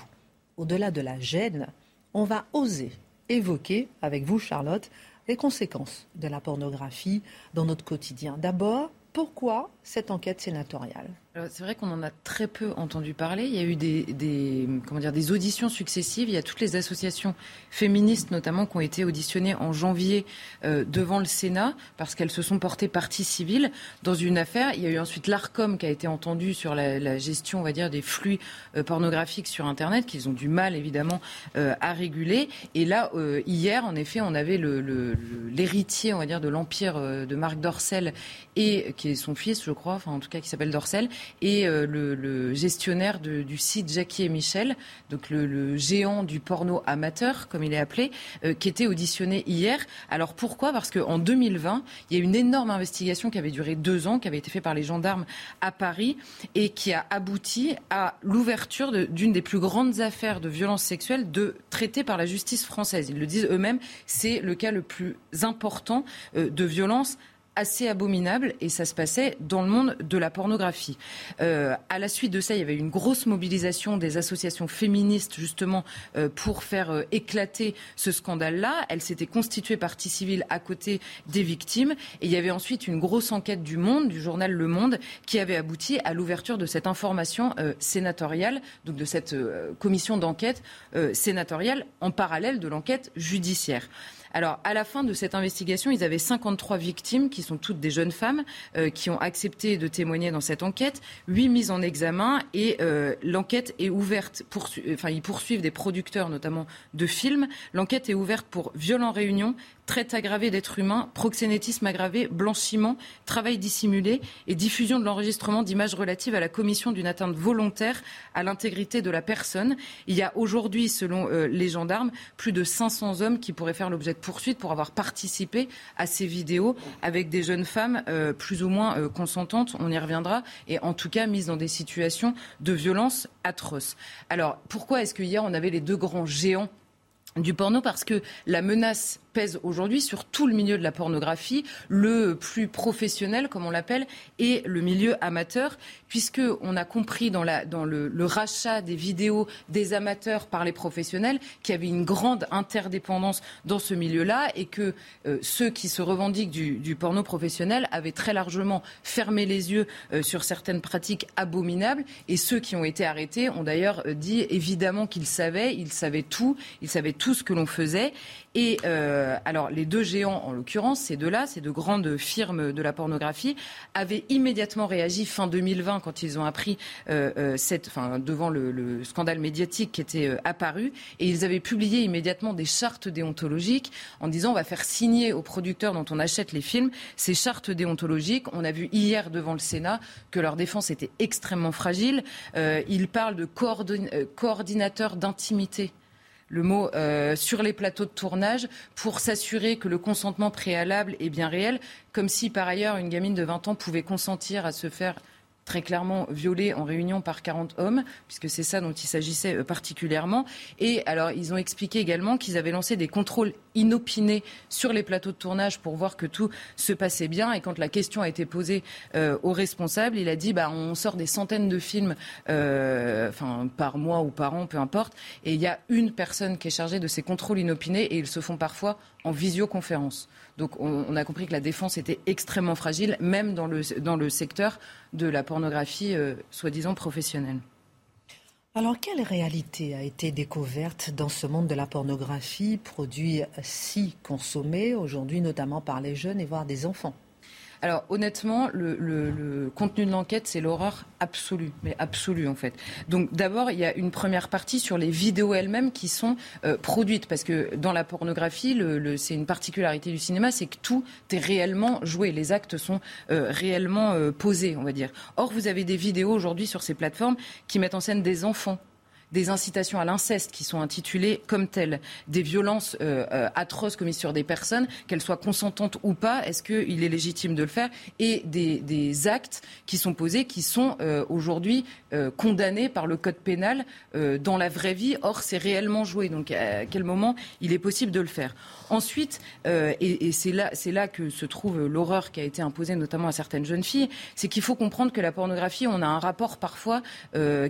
au-delà de la gêne, on va oser évoquer avec vous, Charlotte, les conséquences de la pornographie dans notre quotidien. D'abord, pourquoi cette enquête sénatoriale? C'est vrai qu'on en a très peu entendu parler. Il y a eu des, comment dire, des auditions successives. Il y a toutes les associations féministes, notamment, qui ont été auditionnées en janvier euh, devant le Sénat parce qu'elles se sont portées partie civile dans une affaire. Il y a eu ensuite l'ARCOM qui a été entendu sur la, gestion, on va dire, des flux euh, pornographiques sur Internet, qu'ils ont du mal, évidemment, euh, à réguler. Et là, hier, en effet, on avait l'héritier, on va dire, de l'empire de Marc Dorcel et qui est son fils, je crois, enfin, en tout cas, qui s'appelle Dorcel et euh, le, gestionnaire du site Jackie et Michel, donc le, géant du porno amateur, comme il est appelé, euh, qui était auditionné hier. Alors pourquoi? Parce qu'en 2020, il y a une énorme investigation qui avait duré deux ans, qui avait été faite par les gendarmes à Paris et qui a abouti à l'ouverture d'une des plus grandes affaires de violence sexuelle de, traitées par la justice française. Ils le disent eux-mêmes, c'est le cas le plus important euh, de violence assez abominable et ça se passait dans le monde de la pornographie. Euh, à la suite de ça, il y avait une grosse mobilisation des associations féministes justement euh, pour faire euh, éclater ce scandale-là. Elle s'était constituée partie civile à côté des victimes et il y avait ensuite une grosse enquête du Monde, du journal Le Monde, qui avait abouti à l'ouverture de cette information euh, sénatoriale, donc de cette commission d'enquête sénatoriale en parallèle de l'enquête judiciaire. Alors, à la fin de cette investigation, ils avaient 53 victimes, qui sont toutes des jeunes femmes, euh, qui ont accepté de témoigner dans cette enquête, 8 mises en examen, et euh, l'enquête est ouverte, enfin, ils poursuivent des producteurs, notamment de films. L'enquête est ouverte pour violents réunions, traite aggravée d'êtres humains, proxénétisme aggravé, blanchiment, travail dissimulé et diffusion de l'enregistrement d'images relatives à la commission d'une atteinte volontaire à l'intégrité de la personne. Il y a aujourd'hui, selon euh, les gendarmes, plus de 500 hommes qui pourraient faire l'objet de poursuites pour avoir participé à ces vidéos avec des jeunes femmes euh, plus ou moins euh, consentantes, on y reviendra, et en tout cas mises dans des situations de violence atroces. Alors pourquoi est-ce que hier on avait les deux grands géants du porno? Parce que la menace pèse aujourd'hui sur tout le milieu de la pornographie, le plus professionnel, comme on l'appelle, et le milieu amateur, puisque on a compris dans, le, rachat des vidéos des amateurs par les professionnels qu'il y avait une grande interdépendance dans ce milieu-là et que euh, ceux qui se revendiquent du, du, porno professionnel avaient très largement fermé les yeux euh, sur certaines pratiques abominables. Et ceux qui ont été arrêtés ont d'ailleurs euh, dit évidemment qu'ils savaient, ils savaient tout, ils savaient tout ce que l'on faisait et euh, alors, les deux géants, en l'occurrence, ces deux-là, ces deux grandes firmes de la pornographie, avaient immédiatement réagi fin 2020 quand ils ont appris euh, euh, cette, enfin, devant le, le, scandale médiatique qui était apparu, et ils avaient publié immédiatement des chartes déontologiques en disant on va faire signer aux producteurs dont on achète les films ces chartes déontologiques. On a vu hier devant le Sénat que leur défense était extrêmement fragile. Euh, ils parlent de coordinateur d'intimité le mot euh, sur les plateaux de tournage pour s'assurer que le consentement préalable est bien réel, comme si par ailleurs une gamine de 20 ans pouvait consentir à se faire très clairement violée en réunion par 40 hommes, puisque c'est ça dont il s'agissait euh, particulièrement. Et alors, ils ont expliqué également qu'ils avaient lancé des contrôles inopinés sur les plateaux de tournage pour voir que tout se passait bien. Et quand la question a été posée euh, au responsable, il a dit bah, on sort des centaines de films euh, par mois ou par an, peu importe, et il y a une personne qui est chargée de ces contrôles inopinés et ils se font parfois en visioconférence. Donc on, a compris que la défense était extrêmement fragile, même dans le, dans le secteur de la pornographie euh, soi-disant professionnelle. Alors, quelle réalité a été découverte dans ce monde de la pornographie, produit si consommé aujourd'hui, notamment par les jeunes et voire des enfants? Alors honnêtement, le, contenu de l'enquête, c'est l'horreur absolue, mais absolue en fait. Donc d'abord, il y a une première partie sur les vidéos elles-mêmes qui sont euh, produites, parce que dans la pornographie, c'est une particularité du cinéma, c'est que tout est réellement joué, les actes sont euh, réellement euh, posés, on va dire. Or, vous avez des vidéos aujourd'hui sur ces plateformes qui mettent en scène des enfants des incitations à l'inceste qui sont intitulées comme telles, des violences euh, euh, atroces commises sur des personnes, qu'elles soient consentantes ou pas, est-ce qu'il est légitime de le faire, et des, actes qui sont posés, qui sont euh, aujourd'hui condamnés par le code pénal dans la vraie vie. Or, c'est réellement joué. Donc, à quel moment il est possible de le faire? Ensuite, et, c'est là, c'est là que se trouve l'horreur qui a été imposée notamment à certaines jeunes filles, c'est qu'il faut comprendre que la pornographie, on a un rapport parfois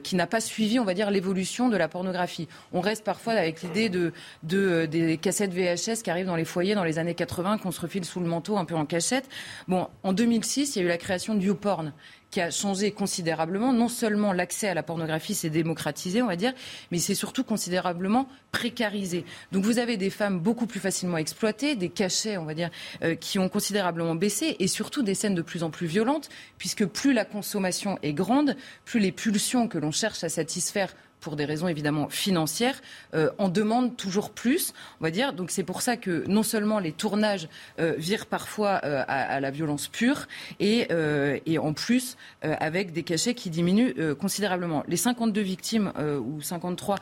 qui n'a pas suivi, on va dire, l'évolution de la pornographie. On reste parfois avec l'idée de, euh, des cassettes VHS qui arrivent dans les foyers dans les années 80, qu'on se refile sous le manteau un peu en cachette. Bon, en 2006, il y a eu la création de YouPorn qui a changé considérablement. Non seulement l'accès à la pornographie s'est démocratisé, on va dire, mais c'est surtout considérablement précarisé. Donc vous avez des femmes beaucoup plus facilement exploitées, des cachets, on va dire, euh, qui ont considérablement baissé, et surtout des scènes de plus en plus violentes, puisque plus la consommation est grande, plus les pulsions que l'on cherche à satisfaire pour des raisons évidemment financières, euh, en demandent toujours plus, on va dire. Donc c'est pour ça que non seulement les tournages euh, virent parfois euh, à, à, la violence pure, et, euh, et en plus avec des cachets qui diminuent considérablement. Les 52 victimes ou 53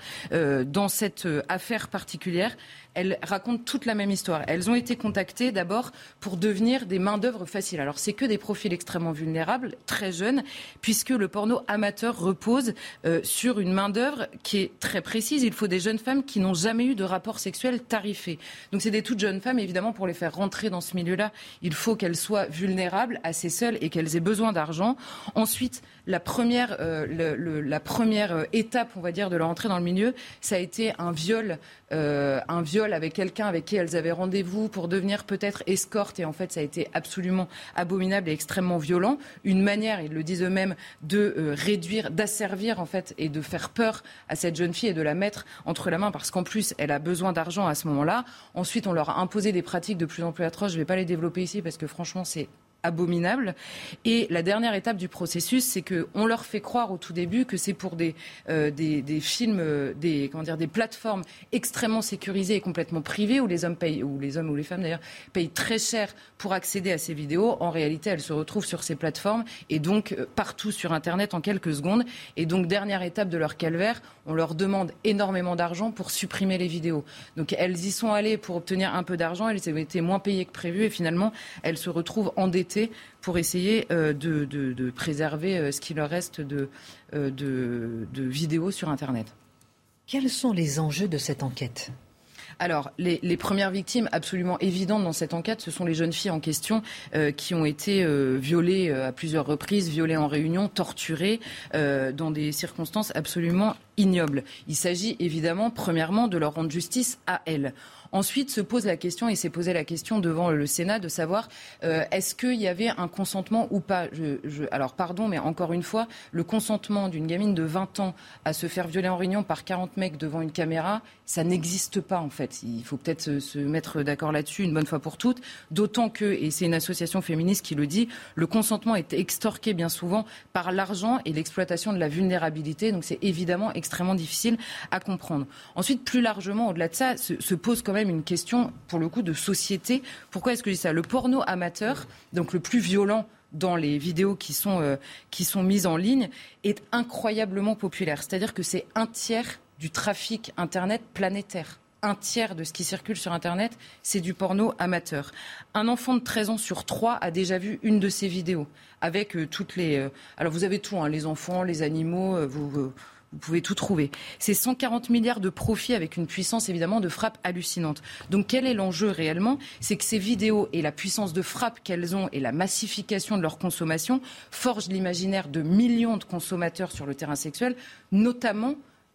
dans cette affaire particulière, elles racontent toute la même histoire. Elles ont été contactées d'abord pour devenir des main-d'œuvre faciles. Alors, c'est que des profils extrêmement vulnérables, très jeunes, puisque le porno amateur repose euh, sur une main-d'œuvre d'œuvre qui est très précise. Il faut des jeunes femmes qui n'ont jamais eu de rapport sexuel tarifé. Donc c'est des toutes jeunes femmes, évidemment, pour les faire rentrer dans ce milieu-là, il faut qu'elles soient vulnérables, assez seules et qu'elles aient besoin d'argent. Ensuite, la première, euh, la première euh, étape, on va dire, de leur entrée dans le milieu, ça a été un viol, euh, un viol avec quelqu'un avec qui elles avaient rendez-vous pour devenir peut-être escorte. Et en fait, ça a été absolument abominable et extrêmement violent. Une manière, ils le disent eux-mêmes, de réduire, d'asservir en fait et de faire peur à cette jeune fille et de la mettre entre la main parce qu'en plus, elle a besoin d'argent à ce moment-là. Ensuite, on leur a imposé des pratiques de plus en plus atroces. Je ne vais pas les développer ici parce que franchement, c'est abominable. Et la dernière étape du processus, c'est qu'on leur fait croire au tout début que c'est pour des, euh, des, films, euh, des, comment dire, des plateformes extrêmement sécurisées et complètement privées, où les hommes payent, ou les hommes ou les femmes d'ailleurs, payent très cher pour accéder à ces vidéos. En réalité, elles se retrouvent sur ces plateformes et donc euh, partout sur Internet en quelques secondes. Et donc, dernière étape de leur calvaire, on leur demande énormément d'argent pour supprimer les vidéos. Donc, elles y sont allées pour obtenir un peu d'argent, elles ont été moins payées que prévu et finalement, elles se retrouvent endettées pour essayer euh, de, préserver euh, ce qui leur reste euh, de, de vidéos sur Internet. Quels sont les enjeux de cette enquête? Alors, les, premières victimes absolument évidentes dans cette enquête, ce sont les jeunes filles en question qui ont été violées à plusieurs reprises, violées en réunion, torturées dans des circonstances absolument ignobles. Il s'agit évidemment, premièrement, de leur rendre justice à elles. Ensuite se pose la question, et s'est posé la question devant le Sénat, de savoir euh, est-ce qu'il y avait un consentement ou pas? alors pardon, mais encore une fois, le consentement d'une gamine de 20 ans à se faire violer en réunion par 40 mecs devant une caméra, ça n'existe pas en fait. Il faut peut-être se, mettre d'accord là-dessus une bonne fois pour toutes. D'autant que, et c'est une association féministe qui le dit, le consentement est extorqué bien souvent par l'argent et l'exploitation de la vulnérabilité. Donc c'est évidemment extrêmement difficile à comprendre. Ensuite, plus largement, au-delà de ça, se, se pose quand même une question, pour le coup, de société. Pourquoi est-ce que je dis ça? Le porno amateur, donc le plus violent dans les vidéos qui sont, euh, qui sont mises en ligne, est incroyablement populaire. C'est-à-dire que c'est un tiers du trafic Internet planétaire un tiers de ce qui circule sur Internet, c'est du porno amateur. Un enfant de 13 ans sur 3 a déjà vu une de ces vidéos, avec euh, toutes les... Euh, alors vous avez tout, hein, les enfants, les animaux, vous, vous pouvez tout trouver. C'est 140 milliards de profits avec une puissance évidemment de frappe hallucinante. Donc quel est l'enjeu réellement? C'est que ces vidéos et la puissance de frappe qu'elles ont et la massification de leur consommation forgent l'imaginaire de millions de consommateurs sur le terrain sexuel, notamment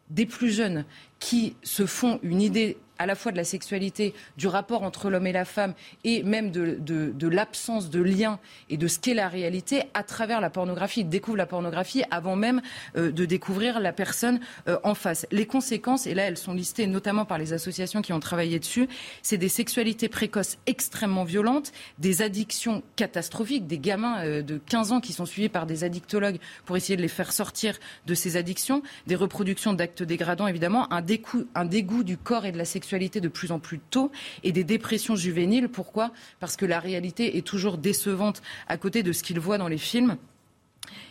des plus jeunes qui se font une idée à la fois de la sexualité, du rapport entre l'homme et la femme, et même de, l'absence de lien et de ce qu'est la réalité à travers la pornographie. Ils découvrent la pornographie avant même euh, de découvrir la personne euh, en face. Les conséquences, et là elles sont listées notamment par les associations qui ont travaillé dessus, c'est des sexualités précoces extrêmement violentes, des addictions catastrophiques, des gamins euh, de 15 ans qui sont suivis par des addictologues pour essayer de les faire sortir de ces addictions, des reproductions d'actes dégradants évidemment, un, un dégoût du corps et de la sexualité de plus en plus tôt et des dépressions juvéniles. Pourquoi? Parce que la réalité est toujours décevante à côté de ce qu'ils voient dans les films.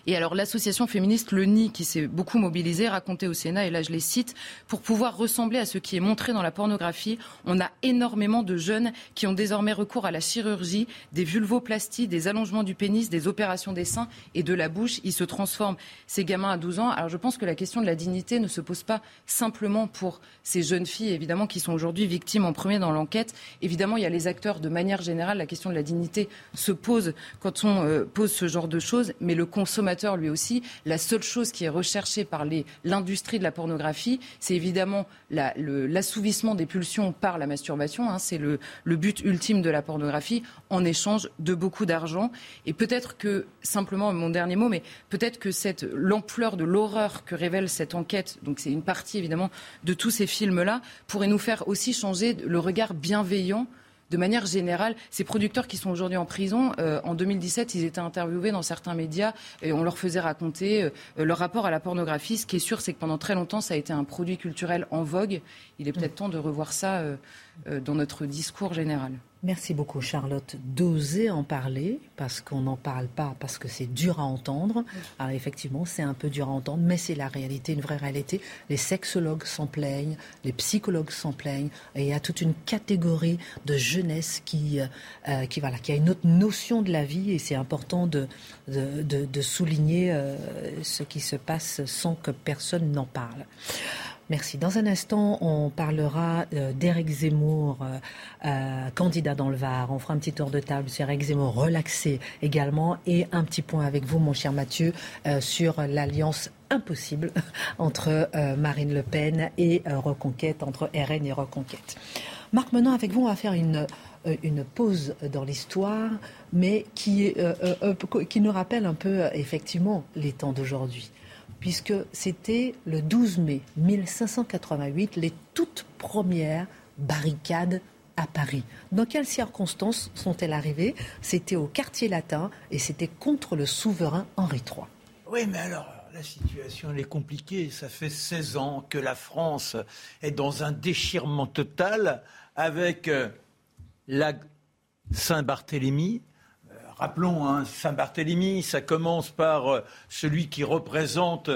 Et alors l'association féministe Le Nid, qui s'est beaucoup mobilisée, racontait au Sénat, et là je les cite, pour pouvoir ressembler à ce qui est montré dans la pornographie, on a énormément de jeunes qui ont désormais recours à la chirurgie, des vulvoplasties, des allongements du pénis, des opérations des seins et de la bouche. Ils se transforment, ces gamins à 12 ans. Alors je pense que la question de la dignité ne se pose pas simplement pour ces jeunes filles, évidemment, qui sont aujourd'hui victimes en premier dans l'enquête. Évidemment, il y a les acteurs de manière générale. La question de la dignité se pose quand on euh, pose ce genre de choses, mais le consommateur, lui aussi, la seule chose qui est recherchée par l'industrie de la pornographie, c'est évidemment l'assouvissement des pulsions par la masturbation. Hein, c'est le, but ultime de la pornographie en échange de beaucoup d'argent. Et peut-être que, simplement, mon dernier mot, mais peut-être que l'ampleur de l'horreur que révèle cette enquête, donc c'est une partie évidemment de tous ces films-là, pourrait nous faire aussi changer le regard bienveillant de manière générale, ces producteurs qui sont aujourd'hui en prison, euh, en 2017, ils étaient interviewés dans certains médias et on leur faisait raconter euh, leur rapport à la pornographie. Ce qui est sûr, c'est que pendant très longtemps, ça a été un produit culturel en vogue. Il est peut-être temps de revoir ça euh, dans notre discours général. Merci beaucoup Charlotte d'oser en parler parce qu'on n'en parle pas parce que c'est dur à entendre. Alors effectivement c'est un peu dur à entendre mais c'est la réalité, une vraie réalité. Les sexologues s'en plaignent, les psychologues s'en plaignent et il y a toute une catégorie de jeunesse qui, euh, euh, qui, voilà, qui a une autre notion de la vie et c'est important de, de, de, souligner euh, ce qui se passe sans que personne n'en parle. Merci. Dans un instant, on parlera euh, d'Éric Zemmour, euh, euh, candidat dans le Var. On fera un petit tour de table sur Éric Zemmour relaxé également. Et un petit point avec vous, mon cher Mathieu, sur l'alliance impossible *laughs* entre Marine Le Pen et Reconquête, entre RN et Reconquête. Marc, maintenant avec vous, on va faire une, pause dans l'histoire, mais qui, qui nous rappelle un peu effectivement les temps d'aujourd'hui puisque c'était le 12 mai 1588 les toutes premières barricades à Paris. Dans quelles circonstances sont-elles arrivées? C'était au quartier latin et c'était contre le souverain Henri III. Oui, mais alors, la situation est compliquée. Ça fait 16 ans que la France est dans un déchirement total avec euh, la Saint-Barthélemy, Rappelons, hein, Saint-Barthélemy, ça commence par euh, celui qui représente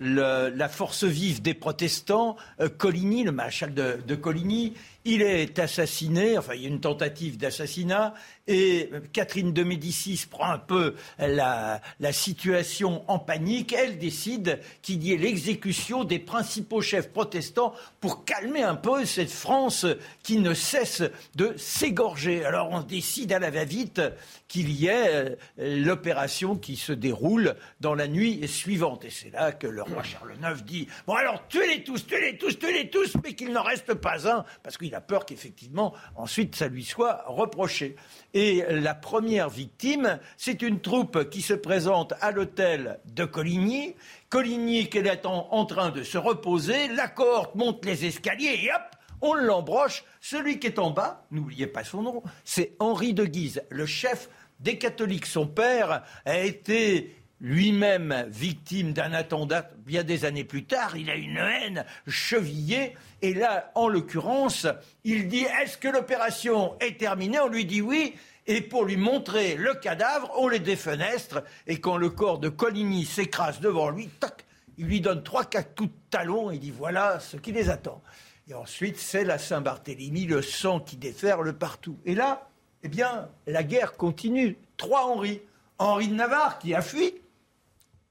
la force vive des protestants, euh, Coligny, le maréchal de Coligny, il est assassiné, enfin il y a une tentative d'assassinat, et Catherine de Médicis prend un peu la, situation en panique. Elle décide qu'il y ait l'exécution des principaux chefs protestants pour calmer un peu cette France qui ne cesse de s'égorger. Alors on décide à la va-vite qu'il y ait euh, l'opération qui se déroule dans la nuit suivante. Et c'est là que le roi Charles IX dit Bon alors tuez-les tous, tuez-les tous, tuez-les tous, mais qu'il n'en reste pas un, parce qu'il a peur qu'effectivement, ensuite, ça lui soit reproché. Et la première victime, c'est une troupe qui se présente à l'hôtel de Coligny. Coligny, qui est en, train de se reposer, la cohorte monte les escaliers et hop, on l'embroche. Celui qui est en bas, n'oubliez pas son nom, c'est Henri de Guise, le chef des catholiques. Son père a été lui-même victime d'un attentat bien des années plus tard, il a une haine chevillée. Et là, en l'occurrence, il dit Est-ce que l'opération est terminée? On lui dit oui. Et pour lui montrer le cadavre, on les défenestre. Et quand le corps de Coligny s'écrase devant lui, tac, il lui donne trois, quatre coups de talon et il dit Voilà ce qui les attend. Et ensuite, c'est la Saint-Barthélemy, le sang qui déferle partout. Et là, eh bien, la guerre continue. Trois Henri. Henri de Navarre qui a fui,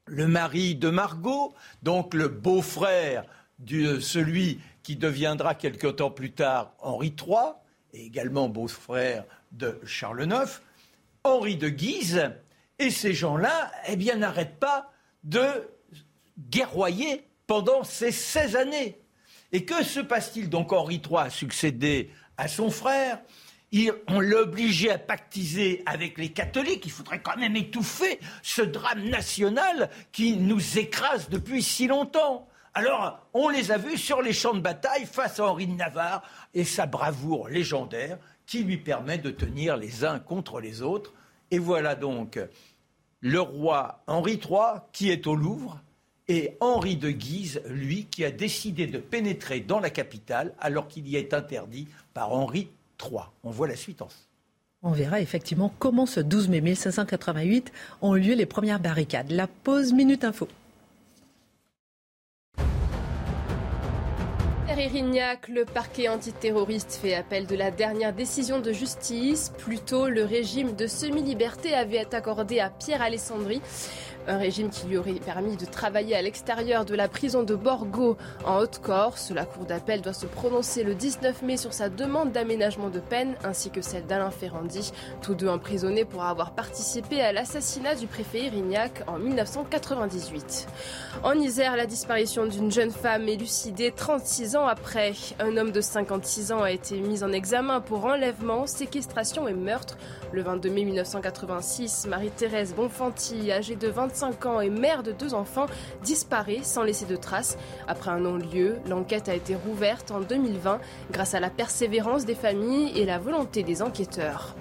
le mari de Margot, donc le beau-frère de celui qui deviendra quelque temps plus tard Henri III, et également beau-frère de Charles IX, Henri de Guise, et ces gens-là, eh bien, n'arrêtent pas de guerroyer pendant ces 16 années. Et que se passe-t-il Donc? Henri III a succédé à son frère, on l'a obligé à pactiser avec les catholiques. Il faudrait quand même étouffer ce drame national qui nous écrase depuis si longtemps. Alors, on les a vus sur les champs de bataille face à Henri de Navarre et sa bravoure légendaire qui lui permet de tenir les uns contre les autres. Et voilà donc le roi Henri III qui est au Louvre et Henri de Guise, lui, qui a décidé de pénétrer dans la capitale alors qu'il y est interdit par Henri 3. On voit la suite en on verra effectivement comment ce 12 mai 1588 ont lieu les premières barricades. La pause Minute Info. Erignac, le parquet antiterroriste fait appel de la dernière décision de justice. Plus tôt, le régime de semi-liberté avait accordé à Pierre Alessandri un régime qui lui aurait permis de travailler à l'extérieur de la prison de Borgo en Haute-Corse. La Cour d'appel doit se prononcer le 19 mai sur sa demande d'aménagement de peine ainsi que celle d'Alain Ferrandi, tous deux emprisonnés pour avoir participé à l'assassinat du préfet Irignac en 1998. En Isère, la disparition d'une jeune femme élucidée 36 ans après. Un homme de 56 ans a été mis en examen pour enlèvement, séquestration et meurtre. Le 22 mai 1986, Marie-Thérèse Bonfanti, âgée de 25 5 ans et mère de deux enfants, disparaît sans laisser de traces. Après un non-lieu, l'enquête a été rouverte en 2020 grâce à la persévérance des familles et la volonté des enquêteurs.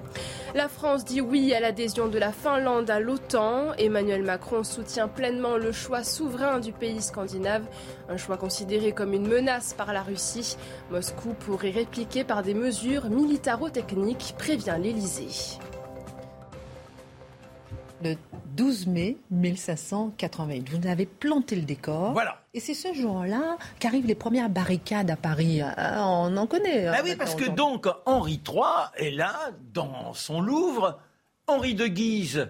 La France dit oui à l'adhésion de la Finlande à l'OTAN. Emmanuel Macron soutient pleinement le choix souverain du pays scandinave, un choix considéré comme une menace par la Russie. Moscou pourrait répliquer par des mesures militaro-techniques, prévient l'Elysée le 12 mai 1588. Vous avez planté le décor. Voilà. Et c'est ce jour-là qu'arrivent les premières barricades à Paris. Ah, on en connaît. Ah oui, parce que donc Henri III est là, dans son Louvre. Henri de Guise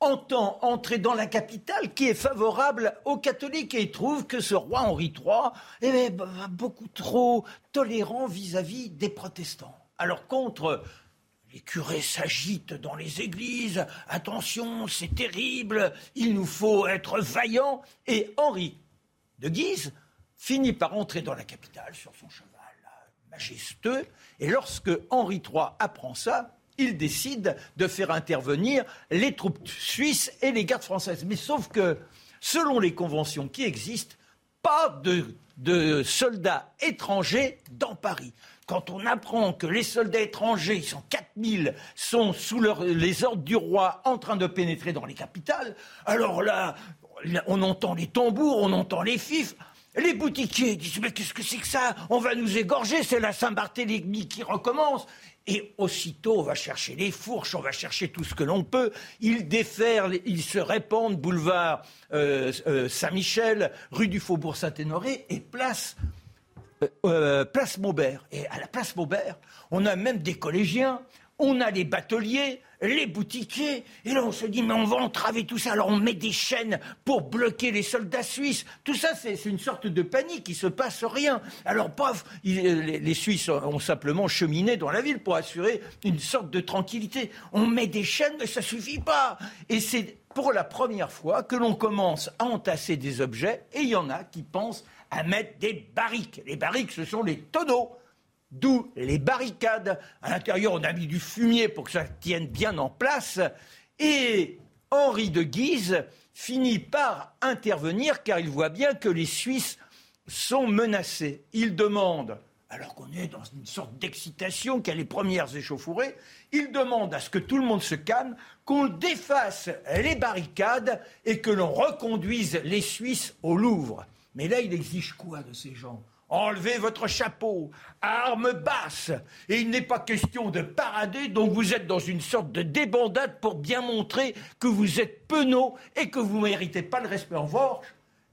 entend entrer dans la capitale qui est favorable aux catholiques et il trouve que ce roi Henri III est beaucoup trop tolérant vis à -vis des protestants. Alors contre les curés s'agitent dans les églises. Attention, c'est terrible. Il nous faut être vaillants. Et Henri de Guise finit par entrer dans la capitale sur son cheval majestueux. Et lorsque Henri III apprend ça, il décide de faire intervenir les troupes suisses et les gardes françaises. Mais sauf que, selon les conventions qui existent, pas de, de soldats étrangers dans Paris quand on apprend que les soldats étrangers, ils sont 4000, sont sous les ordres du roi en train de pénétrer dans les capitales, alors là, on entend les tambours, on entend les fifs. Les boutiquiers disent Mais qu'est-ce que c'est que ça? On va nous égorger, c'est la Saint-Barthélemy qui recommence. Et aussitôt, on va chercher les fourches, on va chercher tout ce que l'on peut. Ils déferlent, ils se répandent, boulevard euh, euh, Saint-Michel, rue du Faubourg Saint-Honoré et place euh, euh, place Maubert. Et à la place Maubert, on a même des collégiens, on a les bateliers, les boutiquiers. Et là, on se dit, mais on va entraver tout ça. Alors, on met des chaînes pour bloquer les soldats suisses. Tout ça, c'est une sorte de panique. Il se passe rien. Alors, paf, les, les, Suisses ont simplement cheminé dans la ville pour assurer une sorte de tranquillité. On met des chaînes, mais ça suffit pas. Et c'est pour la première fois que l'on commence à entasser des objets. Et il y en a qui pensent à mettre des barriques. Les barriques, ce sont les tonneaux. D'où les barricades. À l'intérieur, on a mis du fumier pour que ça tienne bien en place. Et Henri de Guise finit par intervenir car il voit bien que les Suisses sont menacés. Il demande, alors qu'on est dans une sorte d'excitation, qu'il y a les premières échauffourées, il demande à ce que tout le monde se calme, qu'on défasse les barricades et que l'on reconduise les Suisses au Louvre. Mais là, il exige quoi de ces gens? Enlevez votre chapeau, armes basses. Et il n'est pas question de parader, donc vous êtes dans une sorte de débandade pour bien montrer que vous êtes penauds et que vous ne méritez pas le respect. En revanche,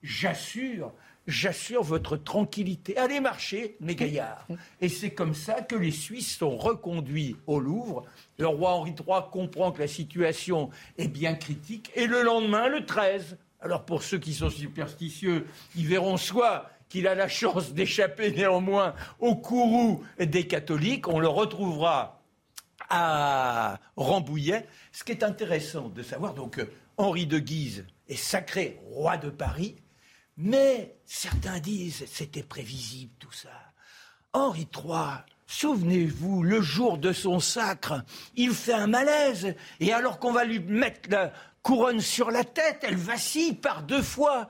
j'assure, j'assure votre tranquillité. Allez marcher, mes *laughs* gaillards. Et c'est comme ça que les Suisses sont reconduits au Louvre. Le roi Henri III comprend que la situation est bien critique. Et le lendemain, le 13, alors pour ceux qui sont superstitieux, ils verront soit qu'il a la chance d'échapper néanmoins au courroux des catholiques, on le retrouvera à Rambouillet. Ce qui est intéressant de savoir, donc Henri de Guise est sacré roi de Paris, mais certains disent c'était prévisible tout ça. Henri III, Souvenez-vous, le jour de son sacre, il fait un malaise, et alors qu'on va lui mettre la, couronne sur la tête, elle vacille par deux fois.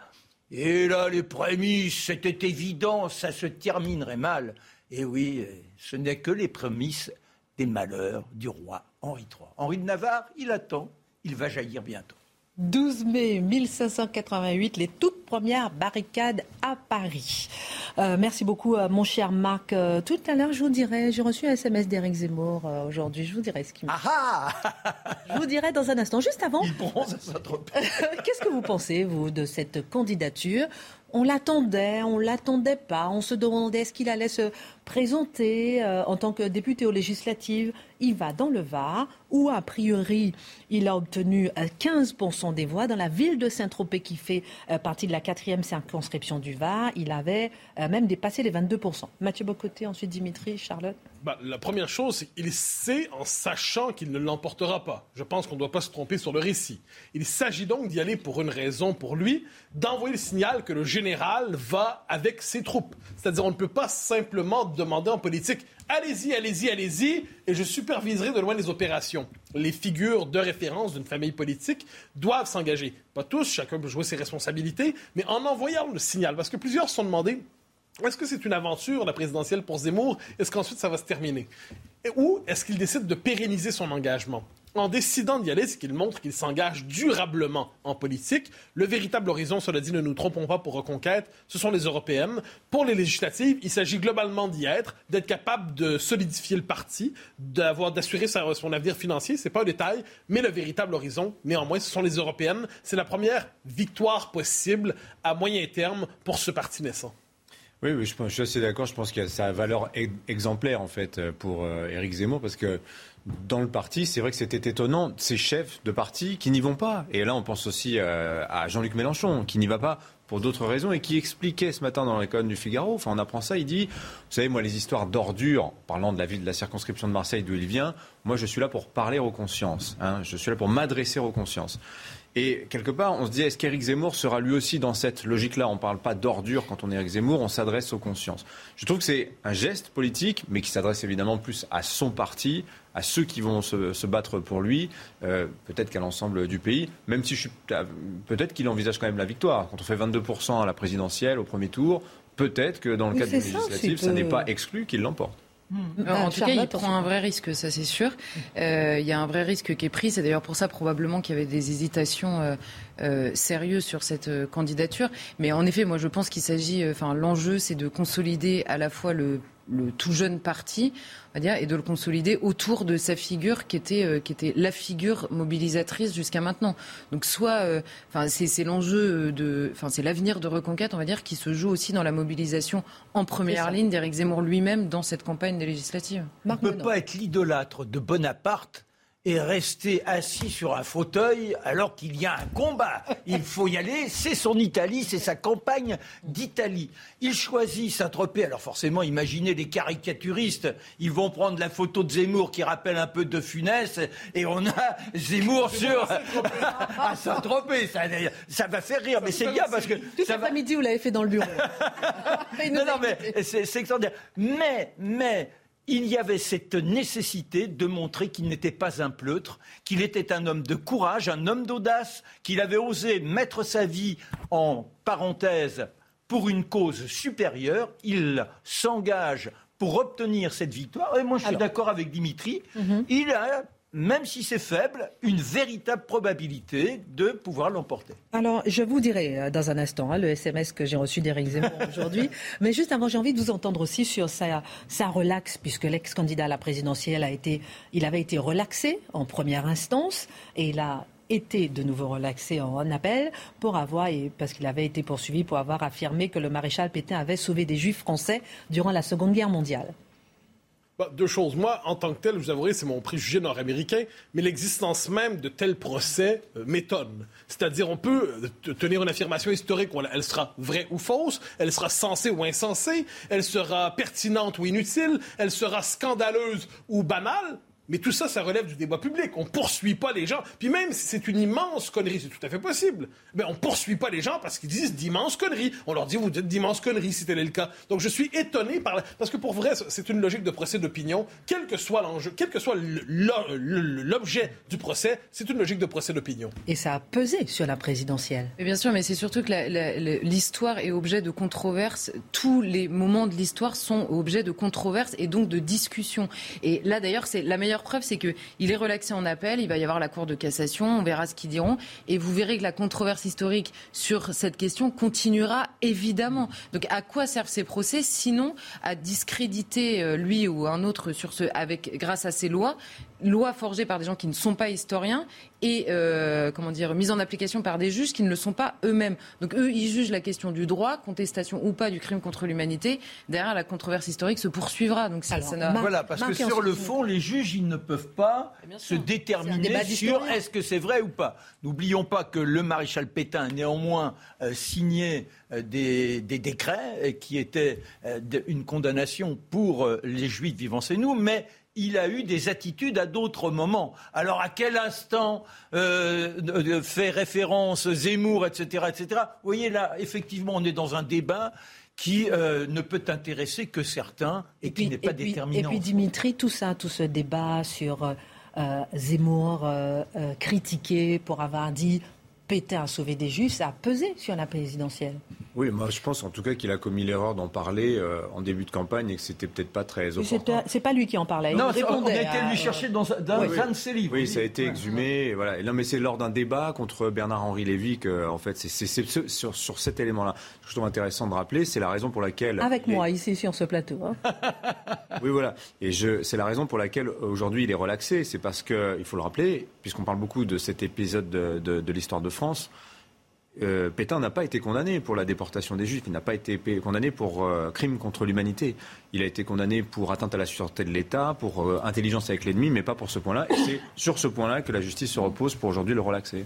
Et là, les prémices, c'était évident, ça se terminerait mal. Et oui, ce n'est que les prémices des malheurs du roi Henri III. Henri de Navarre, il attend, il va jaillir bientôt. 12 mai 1588, les toutes premières barricades à Paris. Euh, merci beaucoup, euh, mon cher Marc. Euh, tout à l'heure, je vous dirai, j'ai reçu un SMS d'Éric Zemmour aujourd'hui, je vous dirai ce qu'il m'a ah Je vous dirai dans un instant. Juste avant. *laughs* Il bronze à *laughs* Qu'est-ce que vous pensez, vous, de cette candidature? On l'attendait, on l'attendait pas, on se demandait est-ce qu'il allait se présenter en tant que député aux législatives. Il va dans le Var, où a priori il a obtenu 15% des voix. Dans la ville de Saint-Tropez, qui fait partie de la quatrième circonscription du Var, il avait même dépassé les 22%. Mathieu Bocoté, ensuite Dimitri, Charlotte. Bah, la première chose, c'est qu'il sait en sachant qu'il ne l'emportera pas. Je pense qu'on ne doit pas se tromper sur le récit. Il s'agit donc d'y aller pour une raison, pour lui, d'envoyer le signal que le général va avec ses troupes. C'est-à-dire, on ne peut pas simplement demander en politique allez-y, allez-y, allez-y, et je superviserai de loin les opérations. Les figures de référence d'une famille politique doivent s'engager. Pas tous, chacun peut jouer ses responsabilités, mais en envoyant le signal. Parce que plusieurs sont demandé Est-ce que c'est une aventure, la présidentielle pour Zemmour? Est-ce qu'ensuite ça va se terminer? Ou est-ce qu'il décide de pérenniser son engagement? En décidant d'y aller, c'est qu'il montre qu'il s'engage durablement en politique. Le véritable horizon, cela dit, ne nous trompons pas pour Reconquête, ce sont les européennes. Pour les législatives, il s'agit globalement d'y être, d'être capable de solidifier le parti, d'avoir, d'assurer son avenir financier. C'est pas un détail, mais le véritable horizon, néanmoins, ce sont les européennes. C'est la première victoire possible à moyen terme pour ce parti naissant. Oui, oui je, je, suis assez d'accord. Je pense qu'il y a sa valeur exemplaire, en fait, pour euh, Éric Zemmour, parce que dans le parti, c'est vrai que c'était étonnant, ces chefs de parti qui n'y vont pas. Et là, on pense aussi euh, à Jean-Luc Mélenchon, qui n'y va pas pour d'autres raisons et qui expliquait ce matin dans les colonnes du Figaro, enfin on apprend ça, il dit, vous savez, moi les histoires d'ordures, parlant de la ville de la circonscription de Marseille d'où il vient, moi je suis là pour parler aux consciences, hein, je suis là pour m'adresser aux consciences. Et quelque part, on se dit, est-ce qu'Éric Zemmour sera lui aussi dans cette logique-là? On ne parle pas d'ordure quand on est Éric Zemmour, on s'adresse aux consciences. Je trouve que c'est un geste politique, mais qui s'adresse évidemment plus à son parti, à ceux qui vont se, battre pour lui, euh, peut-être qu'à l'ensemble du pays, même si je suis peut-être qu'il envisage quand même la victoire. Quand on fait 22% à la présidentielle au premier tour, peut-être que dans le cadre du législatif, ça n'est pas exclu qu'il l'emporte. Hmm. en tout cas, il prend un vrai risque, ça c'est sûr. Euh, il y a un vrai risque qui est pris. C'est d'ailleurs pour ça probablement qu'il y avait des hésitations euh, euh, sérieuses sur cette candidature. Mais en effet, moi je pense qu'il s'agit, enfin l'enjeu c'est de consolider à la fois le le tout jeune parti, et de le consolider autour de sa figure qui était, euh, qui était la figure mobilisatrice jusqu'à maintenant. Donc soit, euh, enfin, c'est l'enjeu de, enfin, c'est l'avenir de Reconquête, on va dire, qui se joue aussi dans la mobilisation en première ligne d'Éric Zemmour lui-même dans cette campagne des législatives. On ne peut pas être l'idolâtre de Bonaparte et rester assis sur un fauteuil alors qu'il y a un combat. Il faut y aller, c'est son Italie, c'est sa campagne d'Italie. Il choisit Saint-Tropez, alors forcément, imaginez les caricaturistes, ils vont prendre la photo de Zemmour qui rappelle un peu de Funès, et on a *laughs* Zemmour sur à Saint-Tropez. *laughs* Ça, ça, va faire rire, mais c'est bien parce que... Tout l'après-midi, vous l'avez fait dans le bureau. *laughs* non, non, mais c'est extraordinaire. Mais, mais, il y avait cette nécessité de montrer qu'il n'était pas un pleutre, qu'il était un homme de courage, un homme d'audace, qu'il avait osé mettre sa vie en parenthèse pour une cause supérieure. Il s'engage pour obtenir cette victoire. Et moi, je suis d'accord avec Dimitri. Mhm. Il a même si c'est faible, une véritable probabilité de pouvoir l'emporter. Alors, je vous dirai euh, dans un instant hein, le SMS que j'ai reçu d'Éric Zemmour *laughs* aujourd'hui. Mais juste avant, j'ai envie de vous entendre aussi sur sa, sa relaxe, puisque l'ex-candidat à la présidentielle a été, il avait été relaxé en première instance et il a été de nouveau relaxé en appel pour avoir, et parce qu'il avait été poursuivi pour avoir affirmé que le maréchal Pétain avait sauvé des juifs français durant la Seconde Guerre mondiale. Bah, deux choses. Moi, en tant que tel, vous avouerez, c'est mon préjugé nord-américain, mais l'existence même de tels procès euh, m'étonne. C'est-à-dire, on peut euh, tenir une affirmation historique, elle sera vraie ou fausse, elle sera sensée ou insensée, elle sera pertinente ou inutile, elle sera scandaleuse ou banale, mais tout ça, ça relève du débat public. On ne poursuit pas les gens. Puis même si c'est une immense connerie, c'est tout à fait possible. Mais on ne poursuit pas les gens parce qu'ils disent d'immenses conneries. On leur dit, vous dites d'immenses conneries si tel est le cas. Donc je suis étonné par... Parce que pour vrai, c'est une logique de procès d'opinion. Quel que soit l'enjeu, quel que soit l'objet du procès, c'est une logique de procès d'opinion. Et ça a pesé sur la présidentielle. bien sûr, mais c'est surtout que l'histoire est objet de controverses. Tous les moments de l'histoire sont objet de controverses et donc de discussions. Et là, d'ailleurs, c'est la meilleure preuve, c'est qu'il est relaxé en appel, il va y avoir la Cour de cassation, on verra ce qu'ils diront, et vous verrez que la controverse historique sur cette question continuera évidemment. Donc à quoi servent ces procès? Sinon à discréditer euh, lui ou un autre sur ce, avec, grâce à ces lois loi forgée par des gens qui ne sont pas historiens et euh, comment dire mise en application par des juges qui ne le sont pas eux-mêmes. Donc eux, ils jugent la question du droit, contestation ou pas du crime contre l'humanité. Derrière, la controverse historique se poursuivra. Donc ça, voilà, parce que sur le fond, les juges, ils ne peuvent pas se déterminer sur est-ce que c'est vrai ou pas. N'oublions pas que le maréchal Pétain a néanmoins euh, signé euh, des, des, décrets qui étaient une condamnation pour les juifs vivant chez nous, mais il a eu des attitudes à d'autres moments. Alors à quel instant euh, fait référence Zemmour, etc., etc. Vous voyez là, effectivement, on est dans un débat qui euh, ne peut intéresser que certains et, qui n'est pas déterminant. Et puis Dimitri, tout ça, tout ce débat sur euh, Zemmour critiqué pour avoir dit Pétain a sauvé des Juifs, ça a pesé sur la présidentielle. Oui, moi je pense en tout cas qu'il a commis l'erreur d'en parler euh, en début de campagne et que c'était peut-être pas très opportun. C'est pas lui qui en parlait. Non, il on a été lui chercher dans, dans oui, un de ses livres. Oui, ça a été exhumé. Voilà. Non, mais c'est lors d'un débat contre Bernard-Henri Lévy que, en fait, c'est sur, sur cet élément-là. Ce que je trouve intéressant de rappeler, c'est la raison pour laquelle. Avec moi, ici, sur ce plateau. Hein. *laughs* oui, voilà. Et c'est la raison pour laquelle aujourd'hui il est relaxé. C'est parce que, il faut le rappeler, puisqu'on parle beaucoup de cet épisode de, de, de l'histoire de France. Euh, Pétain n'a pas été condamné pour la déportation des Juifs, il n'a pas été condamné pour euh, crime contre l'humanité. Il a été condamné pour atteinte à la sûreté de l'État, pour euh, intelligence avec l'ennemi, mais pas pour ce point-là. Et c'est sur ce point-là que la justice se repose pour aujourd'hui le relaxer.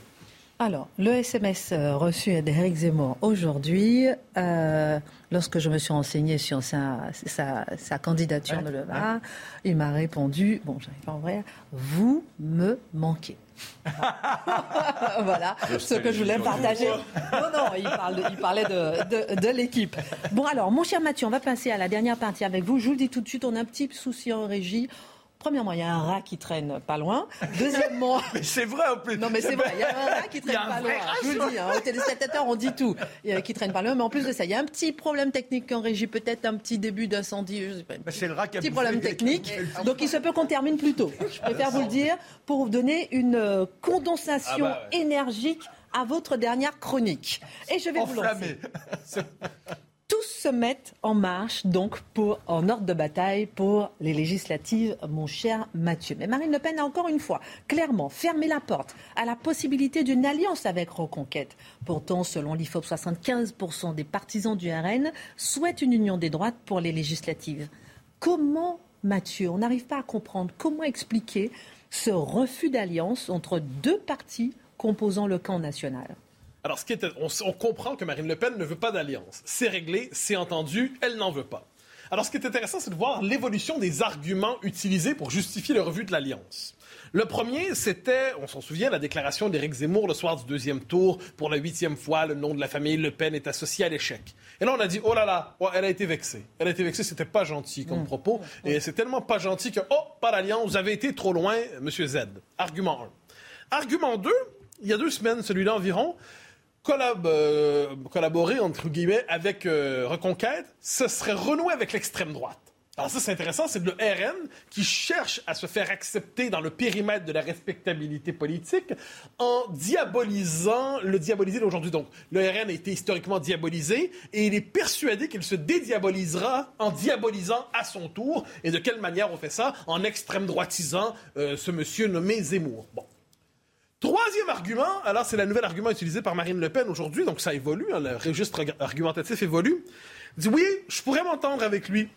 Alors, le SMS reçu d'Éric Zemmour aujourd'hui, lorsque je me suis renseigné sur sa, candidature de le il m'a répondu, bon, j'arrive pas à ouvrir, vous me manquez. *laughs* voilà ce que je voulais partager. Non, non, il, parlait de, de l'équipe. Bon, alors, mon cher Mathieu, on va passer à la dernière partie avec vous. Je vous le dis tout de suite, on a un petit souci en régie. Premièrement, il y a un rat qui traîne pas loin. Deuxièmement. *laughs* mais c'est vrai en plus. Non, mais c'est vrai, il y a un rat qui traîne pas loin. Je vous le dis, hein, aux téléspectateurs, on dit tout. Qui traîne pas loin. Mais en plus de ça, il y a un petit problème technique en régie, peut-être un petit début d'incendie. C'est le rat qui a petit problème technique. *laughs* Donc il se peut qu'on termine plus tôt. Je préfère vous le dire pour vous donner une euh, condensation ah bah énergique à votre dernière chronique. Et je vais vous lancer. *laughs* tous se mettent en marche, donc, en ordre de bataille pour les législatives, mon cher Mathieu. Mais Marine Le Pen a encore une fois clairement fermé la porte à la possibilité d'une alliance avec Reconquête. Pourtant, selon l'IFOP, 75% des partisans du RN souhaitent une union des droites pour les législatives. Comment, Mathieu, on n'arrive pas à comprendre, comment expliquer ce refus d'alliance entre deux partis composant le camp national? Alors, ce qui est, on, comprend que Marine Le Pen ne veut pas d'alliance. C'est réglé, c'est entendu, elle n'en veut pas. Alors, ce qui est intéressant, c'est de voir l'évolution des arguments utilisés pour justifier le refus de l'alliance. Le premier, c'était, on s'en souvient, la déclaration d'Éric Zemmour le soir du deuxième tour. Pour la huitième fois, le nom de la famille Le Pen est associé à l'échec. Et là, on a dit, oh là là, elle a été vexée. Elle a été vexée, c'était pas gentil comme mmh. propos. Et c'est tellement pas gentil que, oh, pas l'alliance, vous avez été trop loin, monsieur Z. Argument 1. Argument 2, il y a deux semaines, celui-là environ, euh, collaborer, entre guillemets, avec euh, Reconquête, ce serait renouer avec l'extrême droite. Alors ça, c'est intéressant, c'est le RN qui cherche à se faire accepter dans le périmètre de la respectabilité politique en diabolisant le diaboliser d'aujourd'hui. Donc, le RN a été historiquement diabolisé et il est persuadé qu'il se dédiabolisera en diabolisant à son tour. Et de quelle manière on fait ça? En extrême droitisant euh, ce monsieur nommé Zemmour. Bon. Troisième argument, alors c'est le nouvel argument utilisé par Marine Le Pen aujourd'hui, donc ça évolue, hein, le registre argumentatif évolue. dit oui, je pourrais m'entendre avec lui,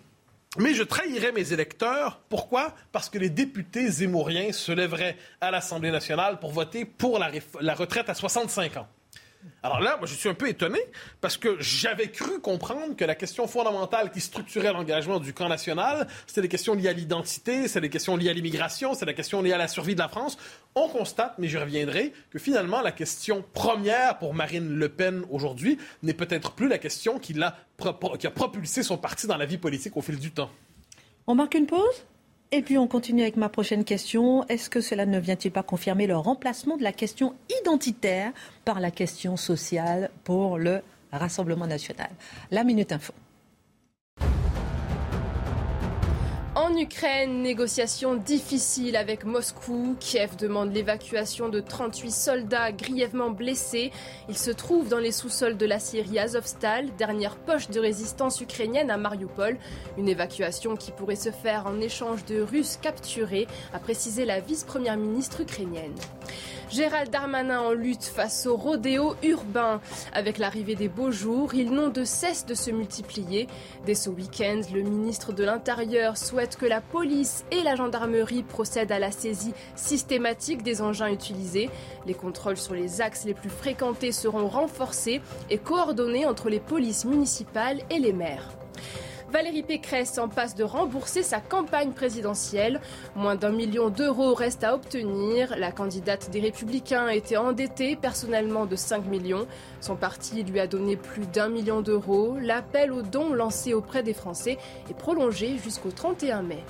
mais je trahirais mes électeurs. Pourquoi? Parce que les députés zémouriens se lèveraient à l'Assemblée nationale pour voter pour la, la retraite à 65 ans. Alors là, moi, je suis un peu étonné parce que j'avais cru comprendre que la question fondamentale qui structurait l'engagement du camp national, c'était les questions liées à l'identité, c'est les questions liées à l'immigration, c'est la question liée à la survie de la France. On constate, mais je reviendrai, que finalement, la question première pour Marine Le Pen aujourd'hui n'est peut-être plus la question qui, a, qui a propulsé son parti dans la vie politique au fil du temps. On marque une pause? Et puis on continue avec ma prochaine question. Est-ce que cela ne vient-il pas confirmer le remplacement de la question identitaire par la question sociale pour le Rassemblement national? La Minute Info. En Ukraine, négociations difficiles avec Moscou. Kiev demande l'évacuation de 38 soldats grièvement blessés. Ils se trouvent dans les sous-sols de la Syrie Azovstal, dernière poche de résistance ukrainienne à Mariupol. Une évacuation qui pourrait se faire en échange de Russes capturés, a précisé la vice-première ministre ukrainienne. Gérald Darmanin en lutte face au rodéo urbain. Avec l'arrivée des beaux jours, ils n'ont de cesse de se multiplier. Dès ce week-end, le ministre de l'Intérieur souhaite que la police et la gendarmerie procèdent à la saisie systématique des engins utilisés. Les contrôles sur les axes les plus fréquentés seront renforcés et coordonnés entre les polices municipales et les maires. Valérie Pécresse en passe de rembourser sa campagne présidentielle. Moins d'un million d'euros reste à obtenir. La candidate des Républicains a été endettée personnellement de 5 millions. Son parti lui a donné plus d'un million d'euros. L'appel aux dons lancé auprès des Français est prolongé jusqu'au 31 mai.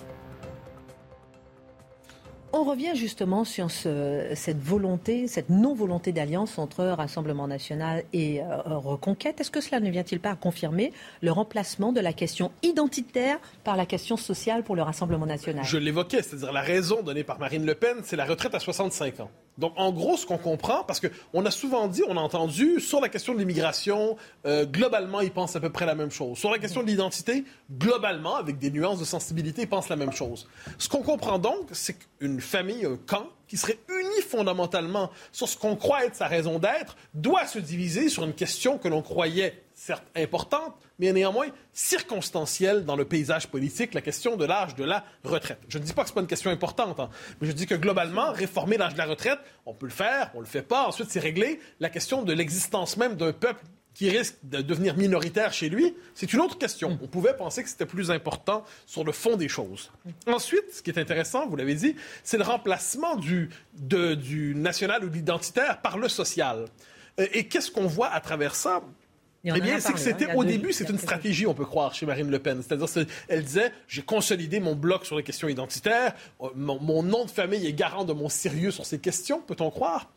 On revient justement sur cette volonté, cette non-volonté d'alliance entre Rassemblement national et euh, Reconquête. Est-ce que cela ne vient-il pas à confirmer le remplacement de la question identitaire par la question sociale pour le Rassemblement national? Je l'évoquais, c'est-à-dire la raison donnée par Marine Le Pen, c'est la retraite à 65 ans. Donc, en gros, ce qu'on comprend, parce qu'on a souvent dit, on a entendu, sur la question de l'immigration, euh, globalement, ils pensent à peu près la même chose. Sur la question de l'identité, globalement, avec des nuances de sensibilité, ils pensent la même chose. Ce qu'on comprend donc, c'est qu'une famille, un camp, qui serait uni fondamentalement sur ce qu'on croit être sa raison d'être, doit se diviser sur une question que l'on croyait certes importante, mais néanmoins circonstancielle dans le paysage politique, la question de l'âge de la retraite. Je ne dis pas que ce n'est pas une question importante, hein, mais je dis que globalement, réformer l'âge de la retraite, on peut le faire, on ne le fait pas, ensuite c'est réglé. La question de l'existence même d'un peuple qui risque de devenir minoritaire chez lui, c'est une autre question. Mm. On pouvait penser que c'était plus important sur le fond des choses. Ensuite, ce qui est intéressant, vous l'avez dit, c'est le remplacement du, du national ou de l'identitaire par le social. Euh, et qu'est-ce qu'on voit à travers ça? Eh bien, c'est que c'était hein, au début, c'est une stratégie, on peut croire, chez Marine Le Pen. C'est-à-dire, elle disait, j'ai consolidé mon bloc sur les questions identitaires, euh, mon nom de famille est garant de mon sérieux sur ces questions, peut-on croire?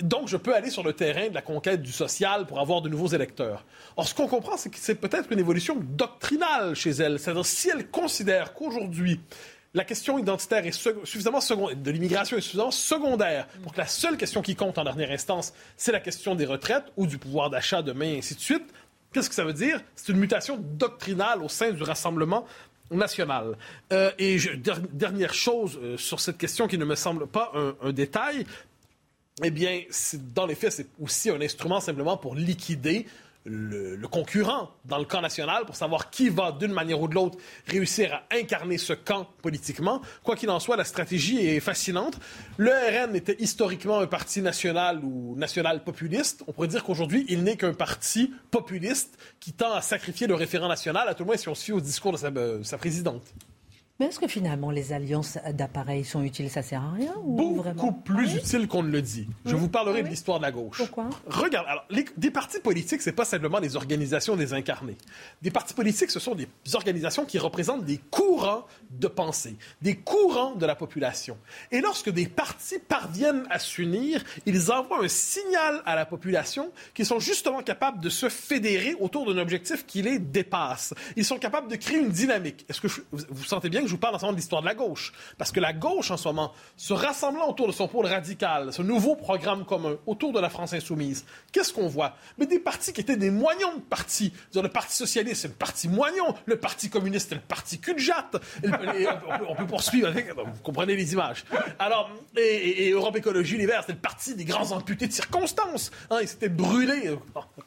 Donc, je peux aller sur le terrain de la conquête du social pour avoir de nouveaux électeurs. Or, ce qu'on comprend, c'est que c'est peut-être une évolution doctrinale chez elle. C'est-à-dire, si elle considère qu'aujourd'hui, la question identitaire est suffisamment secondaire, de l'immigration est suffisamment secondaire pour que la seule question qui compte en dernière instance, c'est la question des retraites ou du pouvoir d'achat demain, et ainsi de suite. Qu'est-ce que ça veut dire? C'est une mutation doctrinale au sein du Rassemblement national. Euh, et dernière chose euh, sur cette question qui ne me semble pas un détail, eh bien, dans les faits, c'est aussi un instrument simplement pour liquider le, concurrent dans le camp national pour savoir qui va, d'une manière ou de l'autre, réussir à incarner ce camp politiquement. Quoi qu'il en soit, la stratégie est fascinante. Le RN était historiquement un parti national ou national populiste. On pourrait dire qu'aujourd'hui, il n'est qu'un parti populiste qui tend à sacrifier le référent national, à tout le moins si on suit au discours de sa euh, présidente. Mais est-ce que finalement les alliances d'appareils sont utiles? Ça sert à rien ou Beaucoup plus utiles qu'on ne le dit. Je vous parlerai de l'histoire de la gauche. Pourquoi? Regarde, alors, des partis politiques, c'est pas simplement des organisations désincarnées. Des partis politiques, ce sont des organisations qui représentent des courants de pensée, des courants de la population. Et lorsque des partis parviennent à s'unir, ils envoient un signal à la population qu'ils sont justement capables de se fédérer autour d'un objectif qui les dépasse. Ils sont capables de créer une dynamique. Est-ce que vous, vous sentez bien je vous parle en ce moment de l'histoire de la gauche. Parce que la gauche, en ce moment, se rassemblant autour de son pôle radical, ce nouveau programme commun, autour de la France insoumise, qu'est-ce qu'on voit? Mais des partis qui étaient des moignons de partis. Le Parti socialiste, c'est le parti moignon. Le Parti communiste, c'est le parti cul jatte. on, peut, poursuivre. Vous comprenez les images. Alors, et, Europe Écologie Les c'est le parti des grands amputés de circonstances. Hein, ils s'étaient brûlés.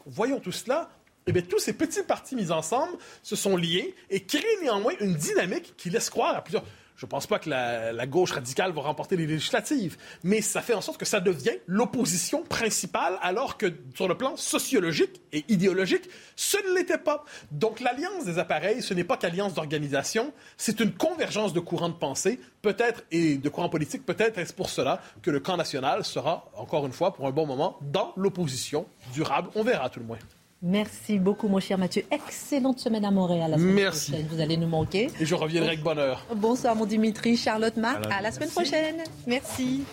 Voyons tout cela eh bien, tous ces petits partis mis ensemble se sont liés et créent néanmoins une dynamique qui laisse croire à plusieurs. Je ne pense pas que la, gauche radicale va remporter les législatives, mais ça fait en sorte que ça devient l'opposition principale, alors que sur le plan sociologique et idéologique, ce ne l'était pas. Donc l'alliance des appareils, ce n'est pas qu'alliance d'organisation, c'est une convergence de courants de pensée, peut-être, et de courants politiques, peut-être est-ce pour cela que le camp national sera, encore une fois, pour un bon moment, dans l'opposition durable. On verra tout le moins. Merci beaucoup, mon cher Mathieu. Excellente semaine à Montréal. La semaine Merci. Prochaine. Vous allez nous manquer. Et je reviendrai avec bonheur. Bonsoir, mon Dimitri. Charlotte Marc. À la semaine prochaine. Merci.